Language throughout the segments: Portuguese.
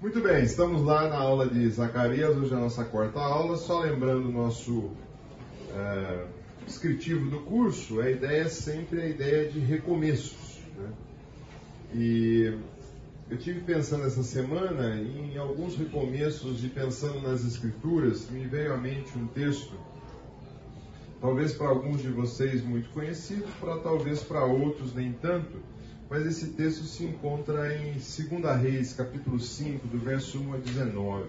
Muito bem, estamos lá na aula de Zacarias, hoje é a nossa quarta aula. Só lembrando o nosso é, descritivo do curso, a ideia é sempre a ideia de recomeços. Né? E eu tive pensando essa semana em alguns recomeços e pensando nas escrituras, me veio à mente um texto, talvez para alguns de vocês muito conhecido, para talvez para outros nem tanto mas esse texto se encontra em 2 Reis, capítulo 5, do verso 1 a 19.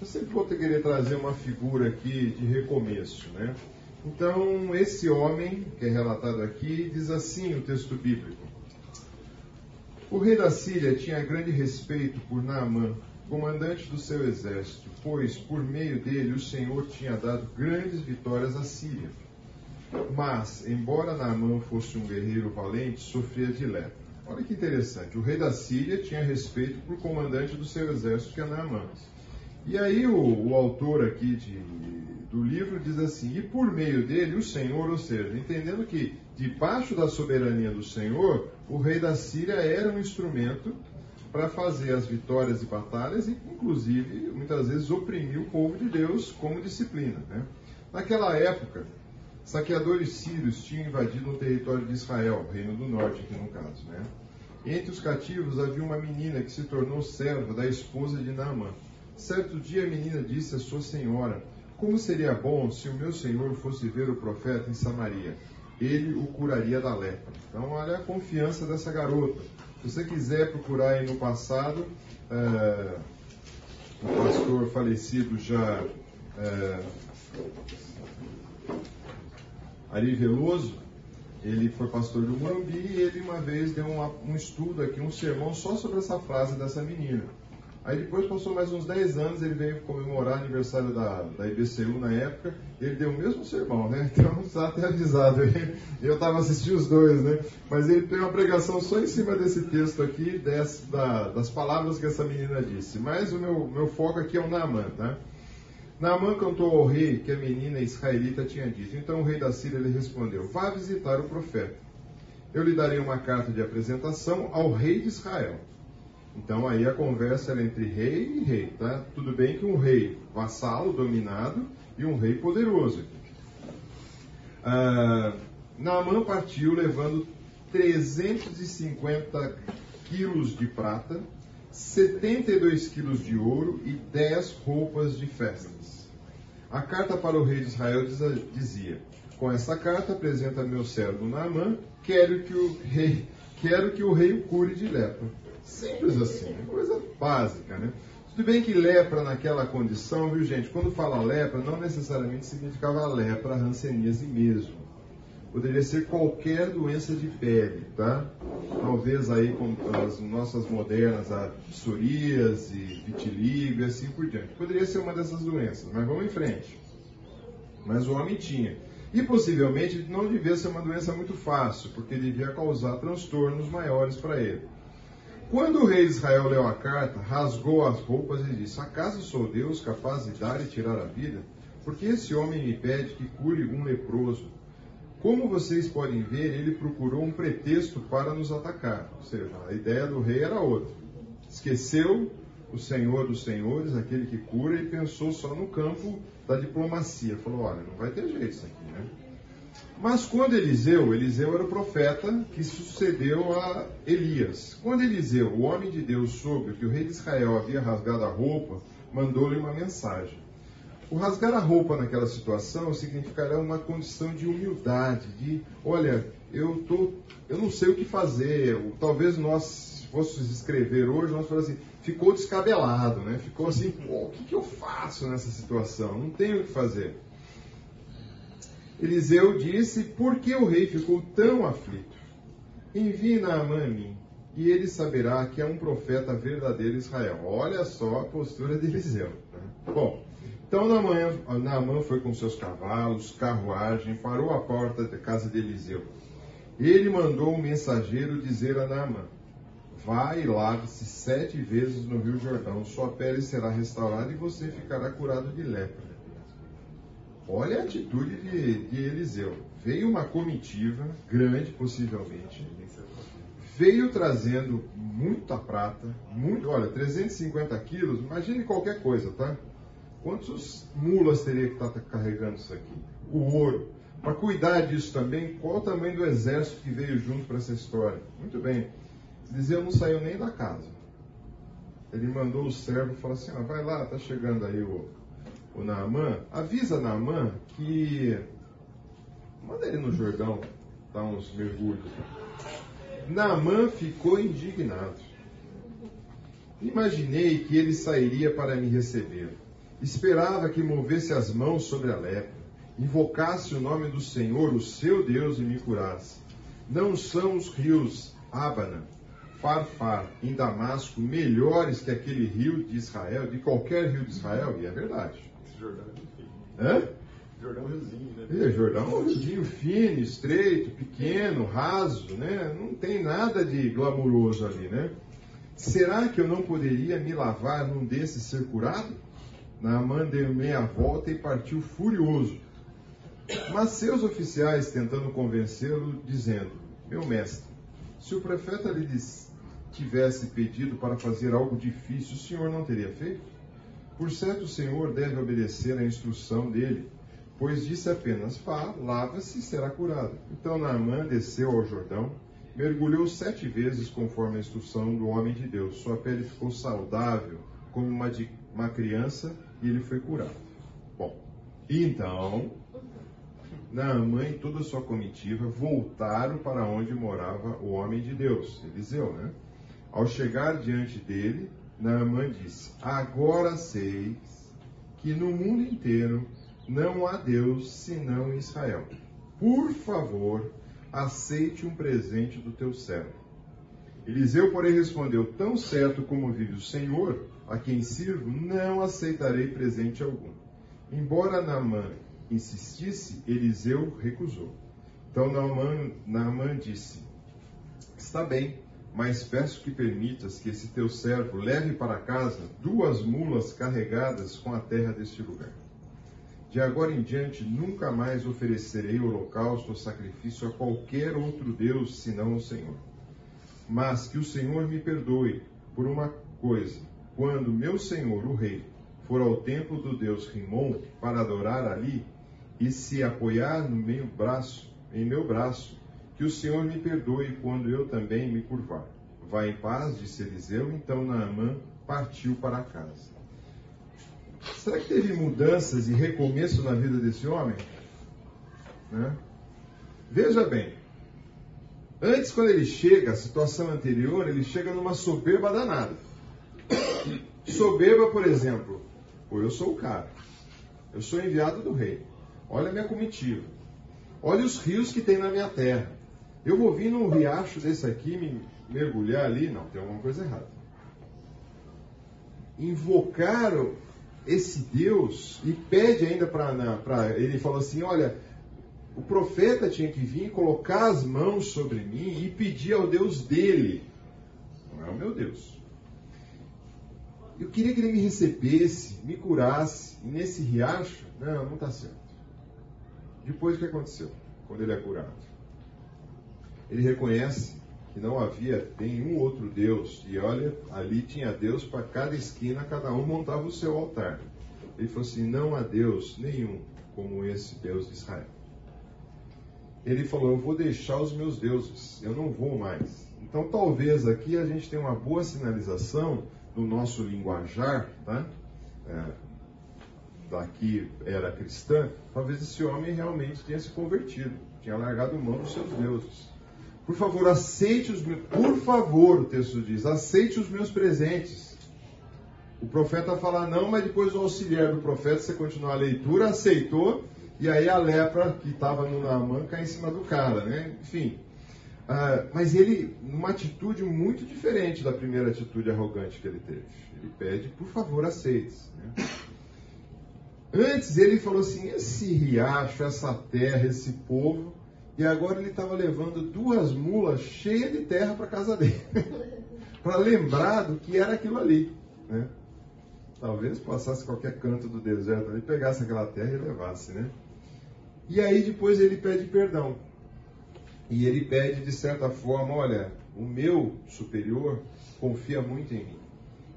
Eu sempre vou querer trazer uma figura aqui de recomeço, né? Então, esse homem, que é relatado aqui, diz assim o texto bíblico. O rei da Síria tinha grande respeito por Naamã, comandante do seu exército, pois por meio dele o Senhor tinha dado grandes vitórias à Síria. Mas, embora Naamã fosse um guerreiro valente, sofria de lepra. Olha que interessante. O rei da Síria tinha respeito por comandante do seu exército, que é Naamã. E aí o, o autor aqui de, do livro diz assim, e por meio dele o Senhor, ou seja, entendendo que debaixo da soberania do Senhor, o rei da Síria era um instrumento para fazer as vitórias e batalhas e, inclusive, muitas vezes oprimir o povo de Deus como disciplina. Né? Naquela época, Saqueadores sírios tinham invadido o território de Israel, reino do norte aqui no caso, né? Entre os cativos havia uma menina que se tornou serva da esposa de Naamã. Certo dia a menina disse à sua senhora: Como seria bom se o meu senhor fosse ver o profeta em Samaria? Ele o curaria da lepra. Então, olha a confiança dessa garota. Se você quiser procurar aí no passado, é, o pastor falecido já. É, Ari Veloso, ele foi pastor do Morumbi e ele uma vez deu um, estudo aqui, um sermão só sobre essa frase dessa menina. Aí depois passou mais uns 10 anos, ele veio comemorar aniversário da, da IBCU na época, ele deu o mesmo sermão, né? Então está até avisado. Eu estava assistindo os dois, né? Mas ele tem uma pregação só em cima desse texto aqui, da, das palavras que essa menina disse. Mas o meu, meu foco aqui é o Naaman, tá? Naamã cantou ao rei que a menina israelita tinha dito. Então o rei da Síria lhe respondeu: Vá visitar o profeta. Eu lhe darei uma carta de apresentação ao rei de Israel. Então aí a conversa era entre rei e rei, tá? Tudo bem que um rei vassalo, dominado, e um rei poderoso. Ah, Naamã partiu levando 350 quilos de prata, 72 quilos de ouro e 10 roupas de festas. A carta para o rei de Israel dizia: Com esta carta apresenta meu servo Naamã, quero que o rei, quero que o rei o cure de lepra. Simples assim, coisa básica, né? Tudo bem que lepra naquela condição, viu gente? Quando fala lepra, não necessariamente significava lepra, ranceníase mesmo poderia ser qualquer doença de pele, tá? Talvez aí com as nossas modernas, a psoríase, vitiligo e assim por diante. Poderia ser uma dessas doenças, mas vamos em frente. Mas o homem tinha. E possivelmente não devia ser uma doença muito fácil, porque devia causar transtornos maiores para ele. Quando o rei de Israel leu a carta, rasgou as roupas e disse: Acaso sou Deus capaz de dar e tirar a vida? Porque esse homem me pede que cure um leproso. Como vocês podem ver, ele procurou um pretexto para nos atacar. Ou seja, a ideia do rei era outra. Esqueceu o Senhor dos Senhores, aquele que cura, e pensou só no campo da diplomacia. Falou: olha, não vai ter jeito isso aqui, né? Mas quando Eliseu, Eliseu era o profeta que sucedeu a Elias. Quando Eliseu, o homem de Deus, soube que o rei de Israel havia rasgado a roupa, mandou-lhe uma mensagem. O rasgar a roupa naquela situação significará uma condição de humildade, de, olha, eu tô, eu não sei o que fazer. Talvez nós, se fôssemos escrever hoje, nós falamos assim, ficou descabelado, né? Ficou assim, o que, que eu faço nessa situação? Não tenho o que fazer. Eliseu disse, por que o rei ficou tão aflito? Envie Naamã a mim, e ele saberá que é um profeta verdadeiro Israel. Olha só a postura de Eliseu. Né? Bom, então Naamã foi com seus cavalos, carruagem, parou à porta da casa de Eliseu. Ele mandou um mensageiro dizer a Naamã: Vá e lave-se sete vezes no Rio Jordão, sua pele será restaurada e você ficará curado de lepra. Olha a atitude de, de Eliseu. Veio uma comitiva, grande possivelmente, veio trazendo muita prata, muito, olha, 350 quilos, imagine qualquer coisa, tá? Quantos mulas teria que estar tá carregando isso aqui? O ouro. Para cuidar disso também, qual o tamanho do exército que veio junto para essa história? Muito bem. Eliseu não saiu nem da casa. Ele mandou o servo falou assim: ah, vai lá, tá chegando aí o, o Naamã. Avisa Naamã que. Manda ele no Jordão dar uns mergulhos. Naamã ficou indignado. Imaginei que ele sairia para me receber. Esperava que movesse as mãos sobre a lepra, invocasse o nome do Senhor, o seu Deus, e me curasse. Não são os rios Abana, Farfar, em Damasco, melhores que aquele rio de Israel, de qualquer rio de Israel? E é verdade. Jordão é Hã? Jordão é riozinho, né? É, Jordão é um riozinho fino, estreito, pequeno, raso, né? Não tem nada de glamuroso ali, né? Será que eu não poderia me lavar num desses ser curado? Naamã deu meia volta e partiu furioso. Mas seus oficiais tentando convencê-lo, dizendo: Meu mestre, se o profeta lhe tivesse pedido para fazer algo difícil, o senhor não teria feito? Por certo, o senhor deve obedecer à instrução dele, pois disse apenas: Vá, lava-se e será curado. Então Naamã desceu ao Jordão, mergulhou sete vezes conforme a instrução do homem de Deus. Sua pele ficou saudável como uma de uma criança e ele foi curado. Bom, então, Naamã e toda a sua comitiva voltaram para onde morava o homem de Deus, Eliseu, né? Ao chegar diante dele, Naamã disse: Agora sei que no mundo inteiro não há Deus senão Israel. Por favor, aceite um presente do teu servo. Eliseu, porém, respondeu: Tão certo como vive o Senhor, a quem sirvo, não aceitarei presente algum. Embora Naamã insistisse, Eliseu recusou. Então Naamã, Naamã disse: Está bem, mas peço que permitas que esse teu servo leve para casa duas mulas carregadas com a terra deste lugar. De agora em diante, nunca mais oferecerei holocausto ou sacrifício a qualquer outro Deus senão o Senhor. Mas que o Senhor me perdoe por uma coisa quando meu senhor, o rei, for ao templo do deus Rimon para adorar ali e se apoiar no meu braço, em meu braço, que o Senhor me perdoe quando eu também me curvar. Vá em paz, disse Eliseu. Então Naamã partiu para casa. Será que teve mudanças e recomeço na vida desse homem? Né? Veja bem, antes quando ele chega, a situação anterior, ele chega numa soberba danada. Soberba, por exemplo, pô, eu sou o cara. Eu sou enviado do rei. Olha a minha comitiva. Olha os rios que tem na minha terra. Eu vou vir num riacho desse aqui, me mergulhar ali. Não, tem alguma coisa errada. Invocaram esse Deus e pede ainda para. Ele falou assim: olha, o profeta tinha que vir colocar as mãos sobre mim e pedir ao Deus dele. Não é o meu Deus. Eu queria que ele me recebesse, me curasse. E nesse riacho, não, não está certo. Depois o que aconteceu? Quando ele é curado? Ele reconhece que não havia nenhum outro Deus. E olha, ali tinha Deus para cada esquina, cada um montava o seu altar. Ele falou assim: não há Deus nenhum como esse Deus de Israel. Ele falou: eu vou deixar os meus deuses, eu não vou mais. Então talvez aqui a gente tenha uma boa sinalização no nosso linguajar, tá? É, daqui era cristã, talvez esse homem realmente tenha se convertido, tinha largado mão dos seus deuses. Por favor, aceite os meus. Por favor, o texto diz, aceite os meus presentes. O profeta fala não, mas depois o auxiliar do profeta, você continuar a leitura, aceitou, e aí a lepra que estava no Naaman cai em cima do cara, né? Enfim, ah, mas ele, numa atitude muito diferente da primeira atitude arrogante que ele teve. Ele pede, por favor, aceite. Né? Antes ele falou assim: esse riacho, essa terra, esse povo. E agora ele estava levando duas mulas cheias de terra para casa dele. para lembrar do que era aquilo ali. Né? Talvez passasse qualquer canto do deserto ali, pegasse aquela terra e levasse. Né? E aí depois ele pede perdão. E ele pede, de certa forma, olha, o meu superior confia muito em mim.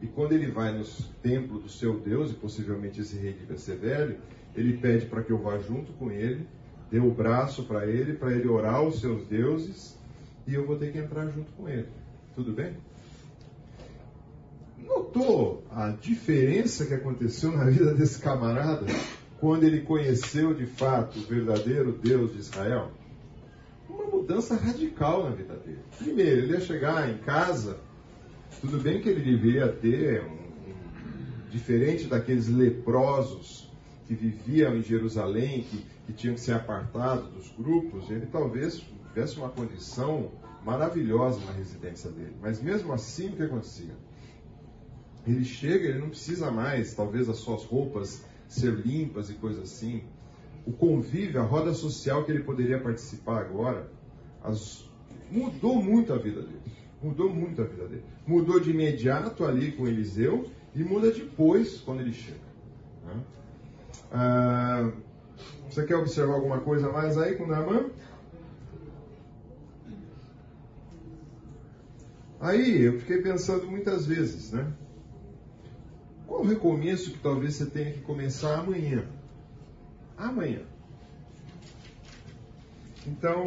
E quando ele vai no templo do seu Deus, e possivelmente esse rei devia ser velho, ele pede para que eu vá junto com ele, dê o braço para ele, para ele orar os seus deuses, e eu vou ter que entrar junto com ele. Tudo bem? Notou a diferença que aconteceu na vida desse camarada quando ele conheceu de fato o verdadeiro Deus de Israel? Uma mudança radical na vida dele. Primeiro, ele ia chegar em casa, tudo bem que ele deveria ter, um, diferente daqueles leprosos que viviam em Jerusalém, que, que tinham que ser apartados dos grupos, ele talvez tivesse uma condição maravilhosa na residência dele. Mas mesmo assim, o que acontecia? Ele chega, ele não precisa mais, talvez, as suas roupas ser limpas e coisas assim. O convívio, a roda social que ele poderia participar agora, as, mudou muito a vida dele. Mudou muito a vida dele. Mudou de imediato ali com Eliseu e muda depois quando ele chega. Né? Ah, você quer observar alguma coisa mais aí com Naaman? Aí eu fiquei pensando muitas vezes, né? Qual o recomeço que talvez você tenha que começar amanhã? Amanhã. Então,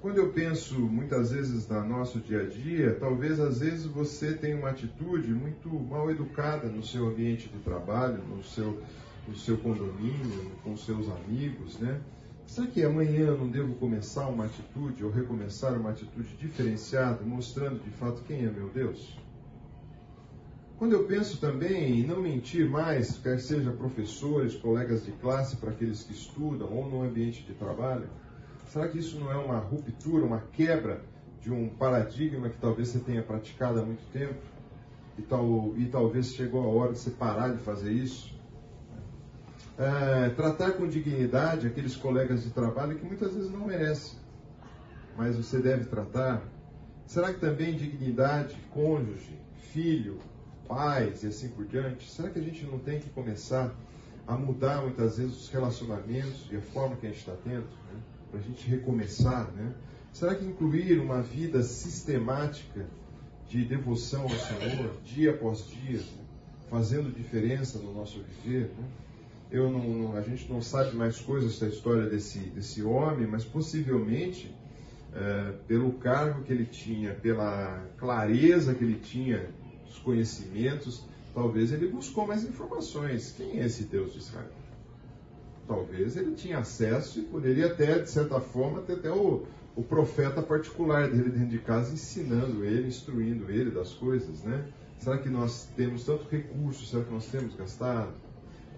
quando eu penso muitas vezes no nosso dia a dia, talvez às vezes você tenha uma atitude muito mal educada no seu ambiente de trabalho, no seu, no seu condomínio, com seus amigos, né? Será que amanhã não devo começar uma atitude ou recomeçar uma atitude diferenciada, mostrando de fato quem é meu Deus? Quando eu penso também em não mentir mais, quer seja professores, colegas de classe, para aqueles que estudam ou no ambiente de trabalho, será que isso não é uma ruptura, uma quebra de um paradigma que talvez você tenha praticado há muito tempo e, tal, e talvez chegou a hora de você parar de fazer isso? é, tratar com dignidade aqueles colegas de trabalho que muitas vezes não merecem, mas você deve tratar. Será que também dignidade, cônjuge, filho, pais e assim por diante? Será que a gente não tem que começar a mudar muitas vezes os relacionamentos e a forma que a gente está tendo, né? para a gente recomeçar, né? Será que incluir uma vida sistemática de devoção ao Senhor, dia após dia, né? fazendo diferença no nosso viver, né? eu não, a gente não sabe mais coisas da história desse, desse homem, mas possivelmente, é, pelo cargo que ele tinha, pela clareza que ele tinha dos conhecimentos, talvez ele buscou mais informações. Quem é esse Deus de Israel? Talvez ele tinha acesso e poderia até, de certa forma, ter até o, o profeta particular dele dentro de casa ensinando ele, instruindo ele das coisas, né? Será que nós temos tanto recurso? Será que nós temos gastado?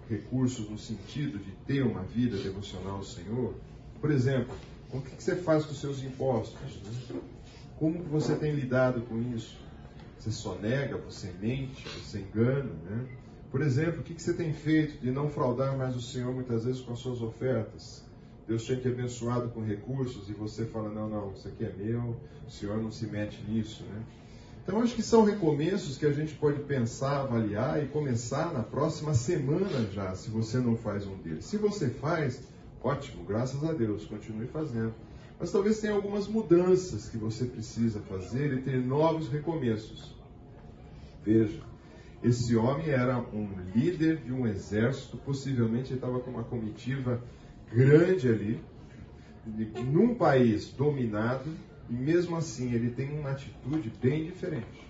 recursos no sentido de ter uma vida devocional ao Senhor? Por exemplo, o que você faz com os seus impostos? Né? Como que você tem lidado com isso? Você só nega, você mente, você engana, né? Por exemplo, o que você tem feito de não fraudar mais o Senhor muitas vezes com as suas ofertas? Deus tinha te abençoado com recursos e você fala, não, não, isso aqui é meu, o Senhor não se mete nisso, né? Então, acho que são recomeços que a gente pode pensar, avaliar e começar na próxima semana já, se você não faz um deles. Se você faz, ótimo, graças a Deus, continue fazendo. Mas talvez tenha algumas mudanças que você precisa fazer e ter novos recomeços. Veja, esse homem era um líder de um exército, possivelmente estava com uma comitiva grande ali, num país dominado e mesmo assim, ele tem uma atitude bem diferente.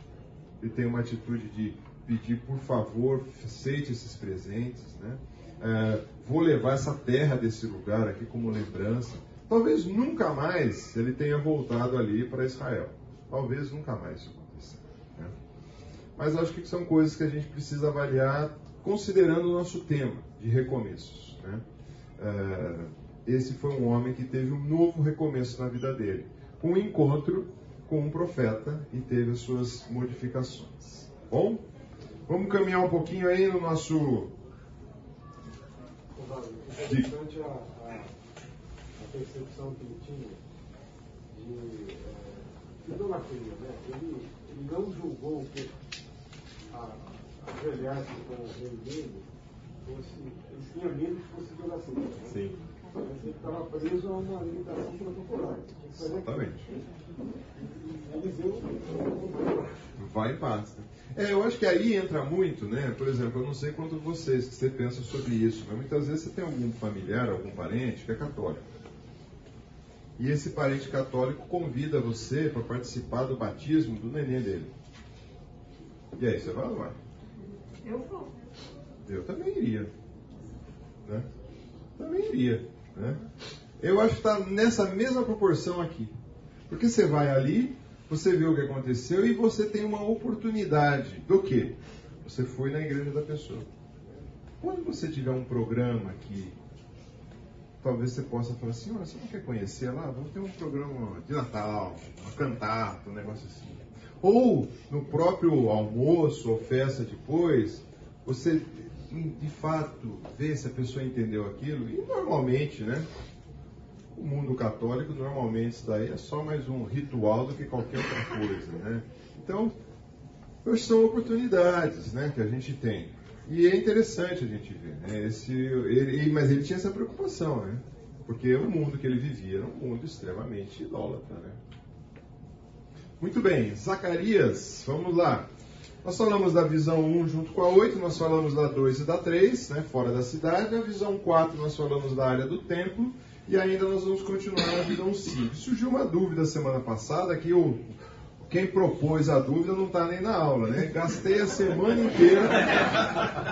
Ele tem uma atitude de pedir, por favor, aceite esses presentes, né? É, vou levar essa terra desse lugar aqui como lembrança. Talvez nunca mais ele tenha voltado ali para Israel. Talvez nunca mais isso aconteça. Né? Mas acho que são coisas que a gente precisa avaliar considerando o nosso tema de recomeços. Né? É, esse foi um homem que teve um novo recomeço na vida dele um encontro com um profeta e teve as suas modificações. Bom, vamos caminhar um pouquinho aí no nosso. Percepção que ele tinha de é, idolatria, né? Ele, ele não julgou que a, ajoelhar com o rei dele fosse. Ele tinha medo que fosse idolatria. Né? Sim. Mas ele estava preso a uma limitação protocolar. Exatamente. Eliseu Vai em paz. né? É, eu acho que aí entra muito, né? Por exemplo, eu não sei quanto vocês que você pensa sobre isso, mas muitas vezes você tem algum familiar, algum parente que é católico. E esse parente católico convida você para participar do batismo do neném dele. E aí, você vai ou não vai? Eu vou. Eu também iria. Né? Também iria. Né? Eu acho que está nessa mesma proporção aqui. Porque você vai ali, você vê o que aconteceu e você tem uma oportunidade do quê? Você foi na igreja da pessoa. Quando você tiver um programa que talvez você possa falar assim, olha, você não quer conhecer lá? Vamos ter um programa de Natal, uma cantata, um negócio assim. Ou no próprio almoço ou festa depois, você de fato vê se a pessoa entendeu aquilo. E normalmente, né? O mundo católico, normalmente, isso daí é só mais um ritual do que qualquer outra coisa, né? Então, são oportunidades, né, que a gente tem. E é interessante a gente ver, né? Esse, ele, mas ele tinha essa preocupação, né? Porque o mundo que ele vivia era um mundo extremamente idólatra, né? Muito bem, Zacarias, vamos lá. Nós falamos da visão 1 junto com a 8, nós falamos da 2 e da 3, né, fora da cidade. A visão 4 nós falamos da área do templo. E ainda nós vamos continuar na visão 5. Surgiu uma dúvida semana passada que o, quem propôs a dúvida não está nem na aula, né? Gastei a semana inteira.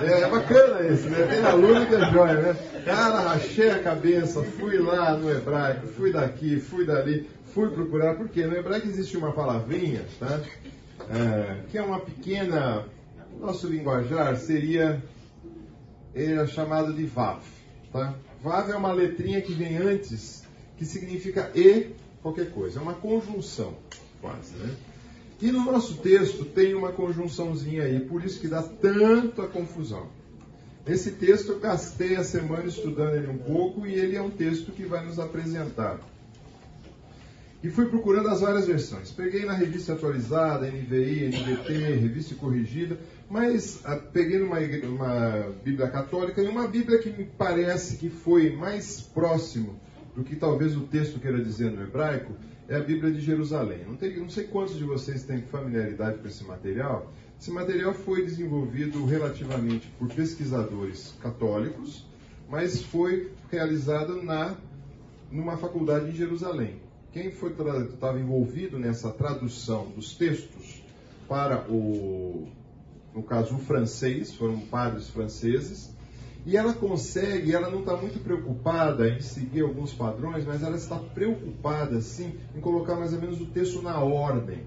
É, é bacana esse, né? Tem aluno que é joia, né? Cara, rachei a cabeça, fui lá no hebraico, fui daqui, fui dali, fui procurar, porque no hebraico existe uma palavrinha, tá? É, que é uma pequena. Nosso linguajar seria é chamado de Vav, tá? Vav é uma letrinha que vem antes, que significa e qualquer coisa. É uma conjunção, quase, né? E no nosso texto tem uma conjunçãozinha aí, por isso que dá tanto a confusão. Esse texto eu gastei a semana estudando ele um pouco e ele é um texto que vai nos apresentar. E fui procurando as várias versões. Peguei na revista atualizada, NVI, NVT, revista corrigida, mas ah, peguei numa uma Bíblia católica e uma Bíblia que me parece que foi mais próximo do que talvez o texto queira dizer no hebraico, é a Bíblia de Jerusalém. Não, tem- não sei quantos de vocês têm familiaridade com esse material. Esse material foi desenvolvido relativamente por pesquisadores católicos, mas foi realizado na numa faculdade em Jerusalém. Quem estava envolvido nessa tradução dos textos para o, no caso, o francês, foram padres franceses, e ela consegue, ela não está muito preocupada em seguir alguns padrões, mas ela está preocupada, sim, em colocar mais ou menos o texto na ordem.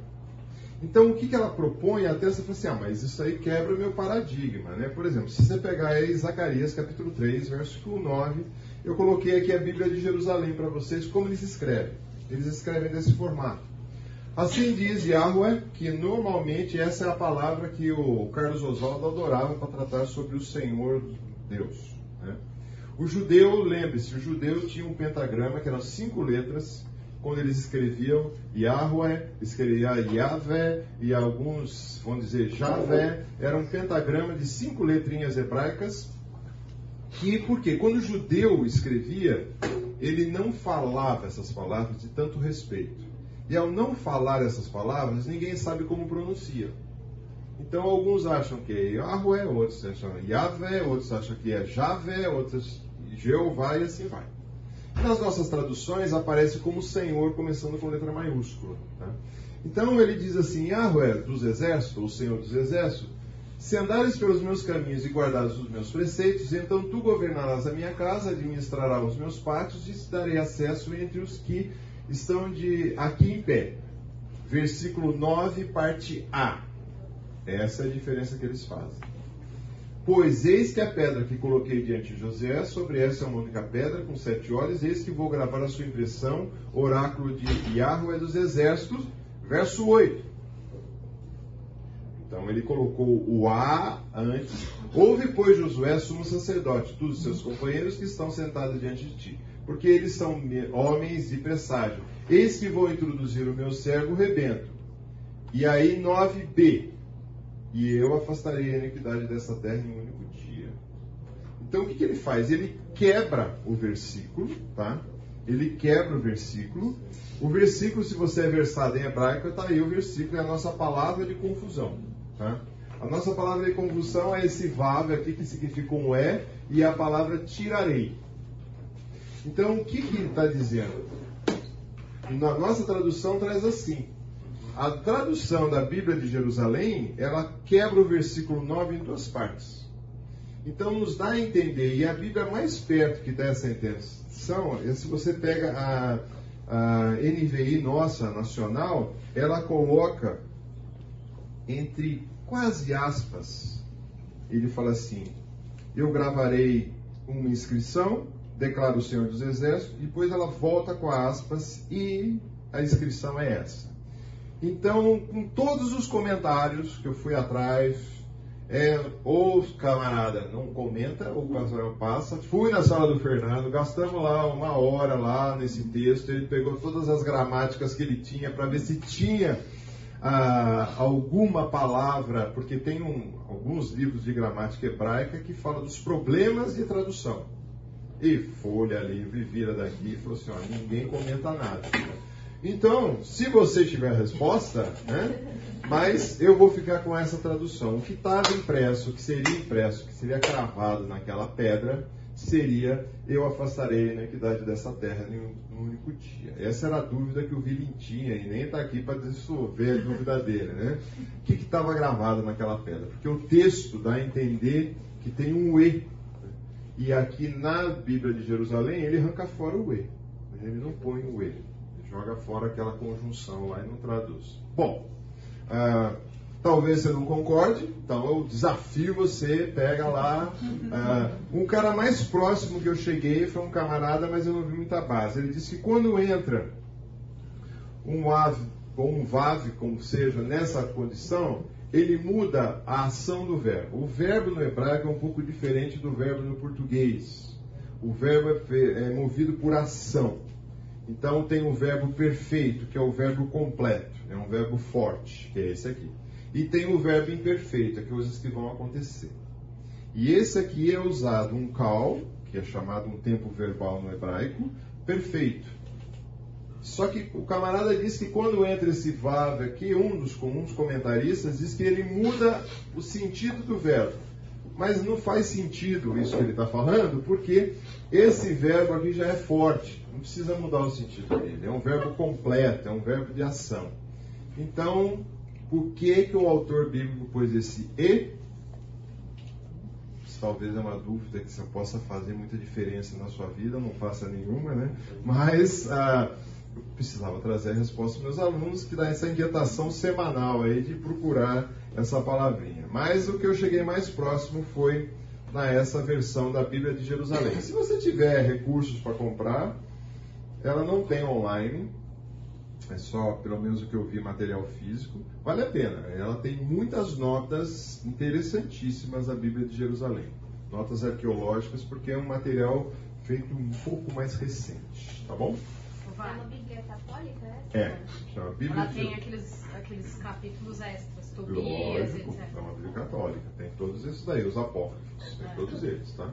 Então, o que, que ela propõe? Até você fala assim, ah, mas isso aí quebra meu paradigma, né? Por exemplo, se você pegar aí Zacarias, capítulo 3, versículo 9, eu coloquei aqui a Bíblia de Jerusalém para vocês, como eles escrevem. Eles escrevem desse formato. Assim diz Yahweh, que normalmente essa é a palavra que o Carlos Oswaldo adorava para tratar sobre o Senhor Deus. né? O judeu, lembre-se, o judeu tinha um pentagrama que eram cinco letras. Quando eles escreviam Yahweh, escrevia Yahvé e alguns vão dizer Javé, era um pentagrama de cinco letrinhas hebraicas. Que, porque quando o judeu escrevia, ele não falava essas palavras de tanto respeito. E ao não falar essas palavras, ninguém sabe como pronuncia. Então alguns acham que é Yahweh, outros acham Yahvé, outros acham que é Javé, outros Jeová e assim vai. Nas nossas traduções aparece como Senhor, começando com letra maiúscula. tá? Então ele diz assim: Yahweh dos exércitos, ou Senhor dos exércitos, se andares pelos meus caminhos e guardares os meus preceitos, então tu governarás a minha casa, administrarás os meus pátios e te darei acesso entre os que estão de aqui em pé. Versículo 9, parte A. Essa é a diferença que eles fazem. Pois eis que a pedra que coloquei diante de José, sobre essa é uma única pedra com sete olhos, eis que vou gravar a sua impressão, oráculo de Yahweh dos exércitos, verso 8. Então ele colocou o A antes. Ouve, pois, Josué, sumo sacerdote, todos os seus companheiros que estão sentados diante de ti, porque eles são me- homens de presságio. Eis que vou introduzir o meu servo rebento. E aí 9b. E eu afastarei a iniquidade dessa terra em um único dia. Então o que, que ele faz? Ele quebra o versículo, tá? Ele quebra o versículo. O versículo, se você é versado em hebraico, está aí o versículo, é a nossa palavra de confusão, tá? A nossa palavra de confusão é esse vav aqui, que significa um é, e a palavra tirarei. Então, o que, que ele está dizendo? Na nossa tradução traz assim. A tradução da Bíblia de Jerusalém, ela quebra o versículo 9 em duas partes. Então nos dá a entender, e a Bíblia mais perto que dá essa intenção, é se você pega a, a NVI nossa, nacional, ela coloca entre quase aspas, ele fala assim, eu gravarei uma inscrição declara o Senhor dos Exércitos, depois ela volta com aspas e a inscrição é essa. Então, com todos os comentários que eu fui atrás, é, ou camarada não comenta, ou o casal passa. Fui na sala do Fernando, gastamos lá uma hora lá nesse texto. Ele pegou todas as gramáticas que ele tinha para ver se tinha ah, alguma palavra, porque tem um, alguns livros de gramática hebraica que falam dos problemas de tradução e folha livro e vira daqui e falou assim, ó, ninguém comenta nada. Então, se você tiver a resposta, né, mas eu vou ficar com essa tradução. O que estava impresso, o que seria impresso, o que seria cravado naquela pedra, seria eu afastarei a iniquidade dessa terra em um, único dia. Essa era a dúvida que o Vilim tinha e nem está aqui para dissolver a dúvida dele. Né? O que estava gravado naquela pedra? Porque o texto dá a entender que tem um E e aqui na Bíblia de Jerusalém, ele arranca fora o E. Ele não põe o E. Joga fora aquela conjunção lá e não traduz. Bom, ah, talvez você não concorde, então eu desafio você, pega lá. Ah, um cara mais próximo que eu cheguei foi um camarada, mas eu não vi muita base. Ele disse que quando entra um ave ou um vave, como seja, nessa condição, ele muda a ação do verbo. O verbo no hebraico é um pouco diferente do verbo no português. O verbo é, é movido por ação. Então tem o verbo perfeito, que é o verbo completo, é um verbo forte, que é esse aqui. E tem o verbo imperfeito, é coisas que vão acontecer. E esse aqui é usado um cal, que é chamado um tempo verbal no hebraico, perfeito. Só que o camarada diz que quando entra esse vav aqui, um dos comuns comentaristas diz que ele muda o sentido do verbo. Mas não faz sentido isso que ele está falando, porque esse verbo aqui já é forte. Não precisa mudar o sentido dele. É um verbo completo, é um verbo de ação. Então, por que, que o autor bíblico pôs esse e? Talvez é uma dúvida que você possa fazer muita diferença na sua vida, não faça nenhuma, né? Mas. Ah, eu precisava trazer a resposta para meus alunos, que dá essa inquietação semanal aí de procurar essa palavrinha. Mas o que eu cheguei mais próximo foi na essa versão da Bíblia de Jerusalém. Se você tiver recursos para comprar, ela não tem online, é só, pelo menos o que eu vi, material físico. Vale a pena. Ela tem muitas notas interessantíssimas da Bíblia de Jerusalém. Notas arqueológicas, porque é um material feito um pouco mais recente. Tá bom? É uma Bíblia católica, é? É, chama Bíblia Ela tem aqueles, aqueles capítulos extras, Tobias, etc. É uma Bíblia católica, tem todos esses daí, os apócrifos, tem é. todos eles, tá?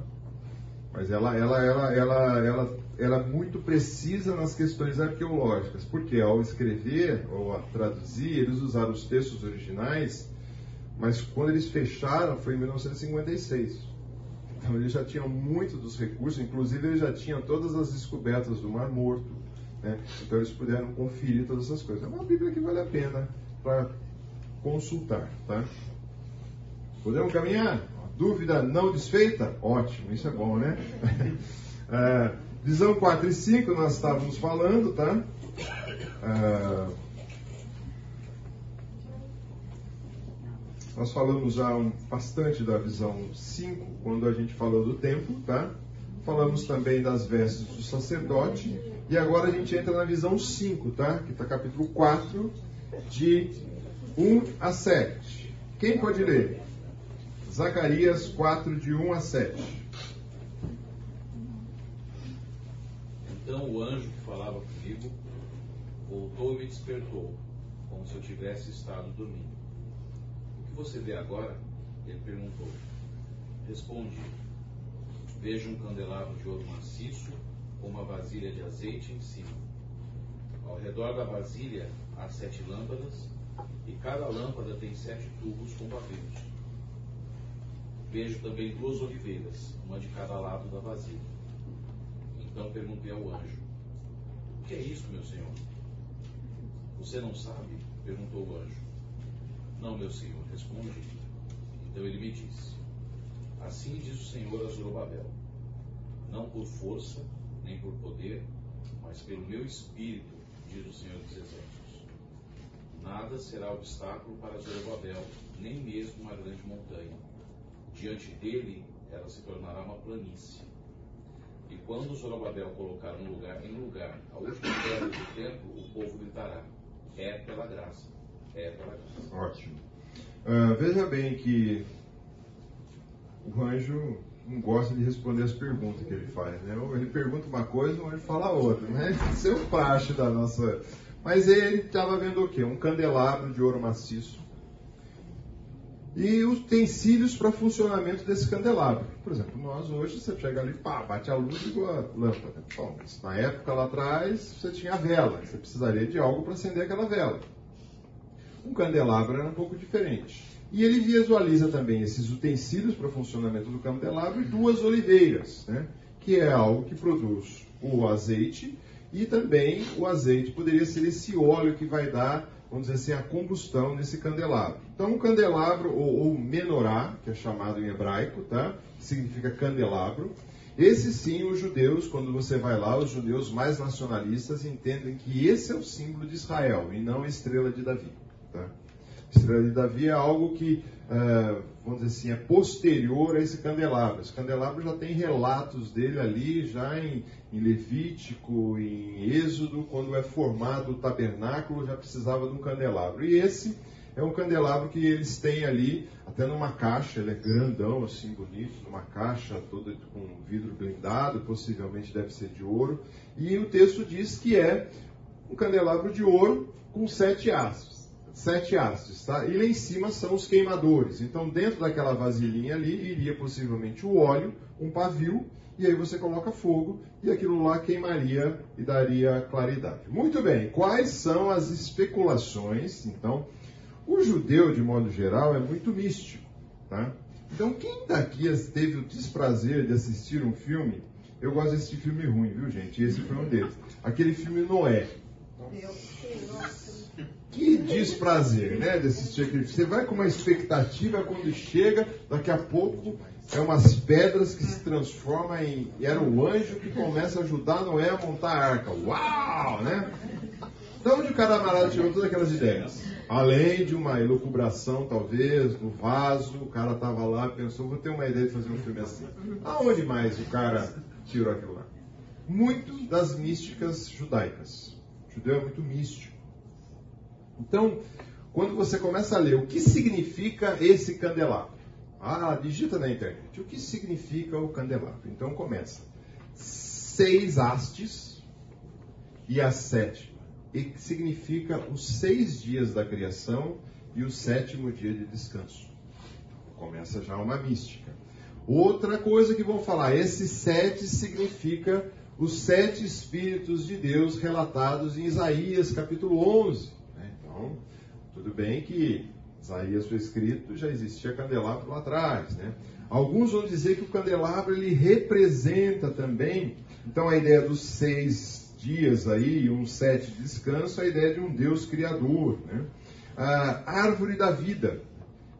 Mas ela, ela, ela, ela, ela, ela é muito precisa nas questões arqueológicas, porque ao escrever ou a traduzir, eles usaram os textos originais, mas quando eles fecharam foi em 1956. Então eles já tinham muito dos recursos, inclusive eles já tinham todas as descobertas do Mar Morto, né? Então eles puderam conferir todas essas coisas. É uma Bíblia que vale a pena para consultar. Tá? Podemos caminhar? Dúvida não desfeita? Ótimo, isso é bom, né? é, visão 4 e 5 nós estávamos falando, tá? É, nós falamos já um, bastante da visão 5 quando a gente falou do tempo, tá? Falamos também das vestes do sacerdote. E agora a gente entra na visão 5, tá? Que está capítulo 4, de 1 a 7. Quem pode ler? Zacarias 4, de 1 a 7. Então o anjo que falava comigo voltou e me despertou, como se eu tivesse estado dormindo. O que você vê agora? Ele perguntou. Respondi Vejo um candelabro de ouro maciço com uma vasilha de azeite em cima. Ao redor da vasilha há sete lâmpadas, e cada lâmpada tem sete tubos com pavios. Vejo também duas oliveiras, uma de cada lado da vasilha. Então perguntei ao anjo: O que é isso, meu senhor? Você não sabe? perguntou o anjo. Não, meu senhor, respondi. Então ele me disse: Assim diz o Senhor a Zorobabel: Não por força, nem por poder, mas pelo meu espírito, diz o Senhor dos Exércitos. Nada será obstáculo para Zorobabel, nem mesmo uma grande montanha. Diante dele, ela se tornará uma planície. E quando Zorobabel colocar um lugar em lugar a última pedra do templo, o povo gritará: É pela graça, é pela graça. Ótimo. Uh, veja bem que o anjo não gosta de responder as perguntas que ele faz, né? Ele pergunta uma coisa, o anjo fala outra, né? Isso é o parte da nossa. Mas ele estava vendo o quê? Um candelabro de ouro maciço e utensílios para funcionamento desse candelabro. Por exemplo, nós hoje você chega ali, pá, bate a luz e a lâmpada. Bom, na época lá atrás você tinha vela, você precisaria de algo para acender aquela vela. Um candelabro era um pouco diferente. E ele visualiza também esses utensílios para funcionamento do candelabro e duas oliveiras, né? que é algo que produz o azeite e também o azeite poderia ser esse óleo que vai dar, vamos dizer assim, a combustão nesse candelabro. Então, o candelabro, ou, ou menorá, que é chamado em hebraico, tá? significa candelabro, esse sim, os judeus, quando você vai lá, os judeus mais nacionalistas entendem que esse é o símbolo de Israel e não a estrela de Davi. Tá? Estrela de Davi é algo que, uh, vamos dizer assim, é posterior a esse candelabro. Esse candelabro já tem relatos dele ali, já em, em Levítico, em Êxodo, quando é formado o tabernáculo, já precisava de um candelabro. E esse é um candelabro que eles têm ali, até numa caixa, ele é grandão, assim, bonito, numa caixa toda com vidro blindado, possivelmente deve ser de ouro. E o texto diz que é um candelabro de ouro com sete hastes sete hastes, tá? E lá em cima são os queimadores. Então, dentro daquela vasilhinha ali, iria possivelmente o óleo, um pavio, e aí você coloca fogo, e aquilo lá queimaria e daria claridade. Muito bem, quais são as especulações? Então, o judeu, de modo geral, é muito místico, tá? Então, quem daqui teve o desprazer de assistir um filme, eu gosto de assistir filme ruim, viu, gente? Esse foi um deles. Aquele filme Noé. Nossa que desprazer, né? De assistir aquele Você vai com uma expectativa quando chega, daqui a pouco é umas pedras que se transformam em. Era o anjo que começa a ajudar Noé a montar a arca. Uau! Né? De onde o camarada tirou todas aquelas ideias? Além de uma elucubração, talvez, no vaso, o cara estava lá pensou, vou ter uma ideia de fazer um filme assim. Aonde mais o cara tirou aquilo lá? Muito das místicas judaicas. O judeu é muito místico. Então, quando você começa a ler o que significa esse candelabro, ah, digita na internet, o que significa o candelabro? Então começa. Seis hastes e a sétima, e que significa os seis dias da criação e o sétimo dia de descanso. Começa já uma mística. Outra coisa que vão falar, esse sete significa os sete Espíritos de Deus relatados em Isaías capítulo 11. Então, tudo bem que Isaías foi escrito, já existia candelabro lá atrás, né? Alguns vão dizer que o candelabro ele representa também, então a ideia dos seis dias aí, um sete de descanso, a ideia de um Deus criador, né? A árvore da vida,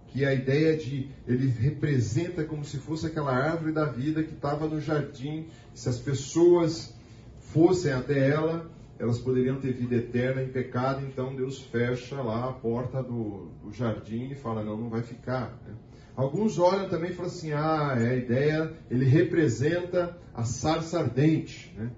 que é a ideia de ele representa como se fosse aquela árvore da vida que estava no jardim, se as pessoas fossem até ela, elas poderiam ter vida eterna em pecado, então Deus fecha lá a porta do, do jardim e fala, não, não vai ficar. Né? Alguns olham também e falam assim, ah, é a ideia, ele representa a sarça ardente, né?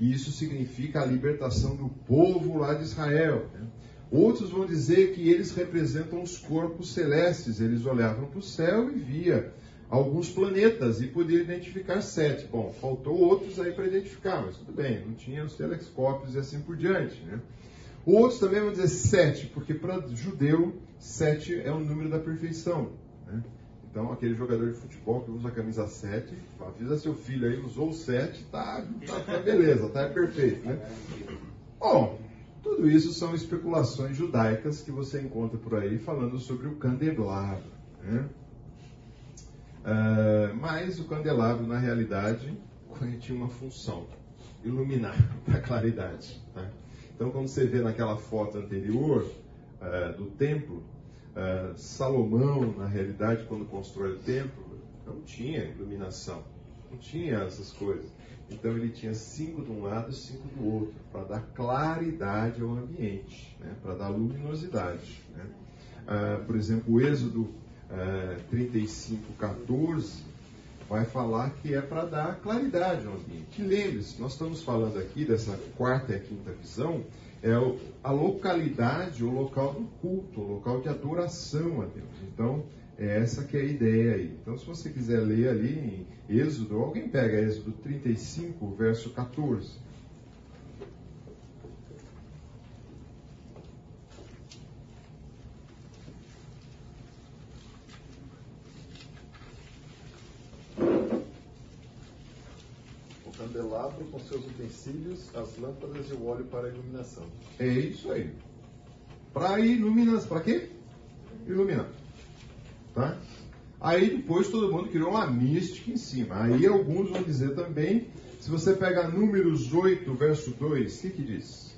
e isso significa a libertação do povo lá de Israel. Né? Outros vão dizer que eles representam os corpos celestes, eles olhavam para o céu e via alguns planetas e podia identificar sete. Bom, faltou outros aí para identificar, mas tudo bem, não tinha os telescópios e assim por diante. Né? Outros também vão dizer sete, porque para judeu, sete é o número da perfeição. Né? Então, aquele jogador de futebol que usa a camisa 7, avisa seu filho aí, usou o 7, tá, tá, tá beleza, tá perfeito, né? Bom, tudo isso são especulações judaicas que você encontra por aí falando sobre o candelabro, né? Uh, mas o candelabro, na realidade, tinha uma função, iluminar a claridade. Tá? Então, quando você vê naquela foto anterior uh, do templo, uh, Salomão, na realidade, quando constrói o templo, não tinha iluminação, não tinha essas coisas. Então, ele tinha cinco de um lado e cinco do outro, para dar claridade ao ambiente, né? para dar luminosidade. Né? Por exemplo, o Êxodo uh, 35, 14 vai falar que é para dar claridade ao ambiente. lembre-se, nós estamos falando aqui dessa quarta e quinta visão, é a localidade, o local do culto, o local de adoração a Deus. Então, é essa que é a ideia aí. Então, se você quiser ler ali em Êxodo, alguém pega Êxodo 35, verso 14. Com seus utensílios, as lâmpadas e o óleo para a iluminação. É isso aí. Para iluminar, para quê? Iluminar. Tá? Aí depois todo mundo criou uma mística em cima. Aí alguns vão dizer também, se você pega Números 8, verso 2, o que, que diz?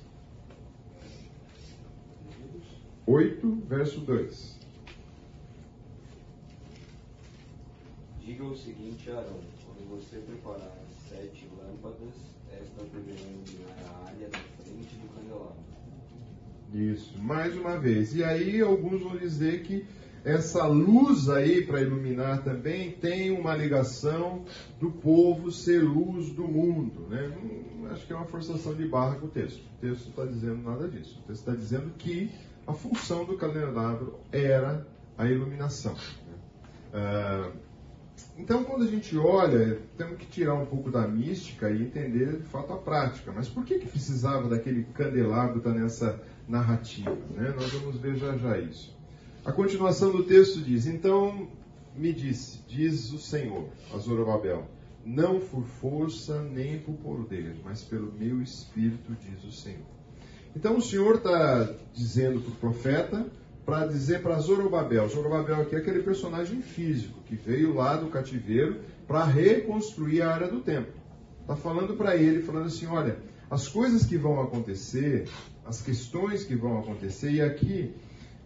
8, verso 2. Diga o seguinte, Arão, quando você preparar sete lâmpadas, estas deverão iluminar a área da frente do candelabro. Isso, mais uma vez. E aí alguns vão dizer que essa luz aí para iluminar também tem uma ligação do povo ser luz do mundo. Né? Hum, acho que é uma forçação de barra com o texto. O texto não está dizendo nada disso. O texto está dizendo que a função do candelabro era a iluminação. Né? Ah, então, quando a gente olha, temos que tirar um pouco da mística e entender de fato a prática. Mas por que, que precisava daquele candelabro estar nessa narrativa? Né? Nós vamos ver já já isso. A continuação do texto diz: Então me disse, diz o Senhor a Zorobabel, não por força nem por poder, mas pelo meu espírito, diz o Senhor. Então o Senhor está dizendo para o profeta para dizer para Zorobabel. Zorobabel aqui é aquele personagem físico que veio lá do cativeiro para reconstruir a área do templo. Está falando para ele, falando assim: olha, as coisas que vão acontecer, as questões que vão acontecer, e aqui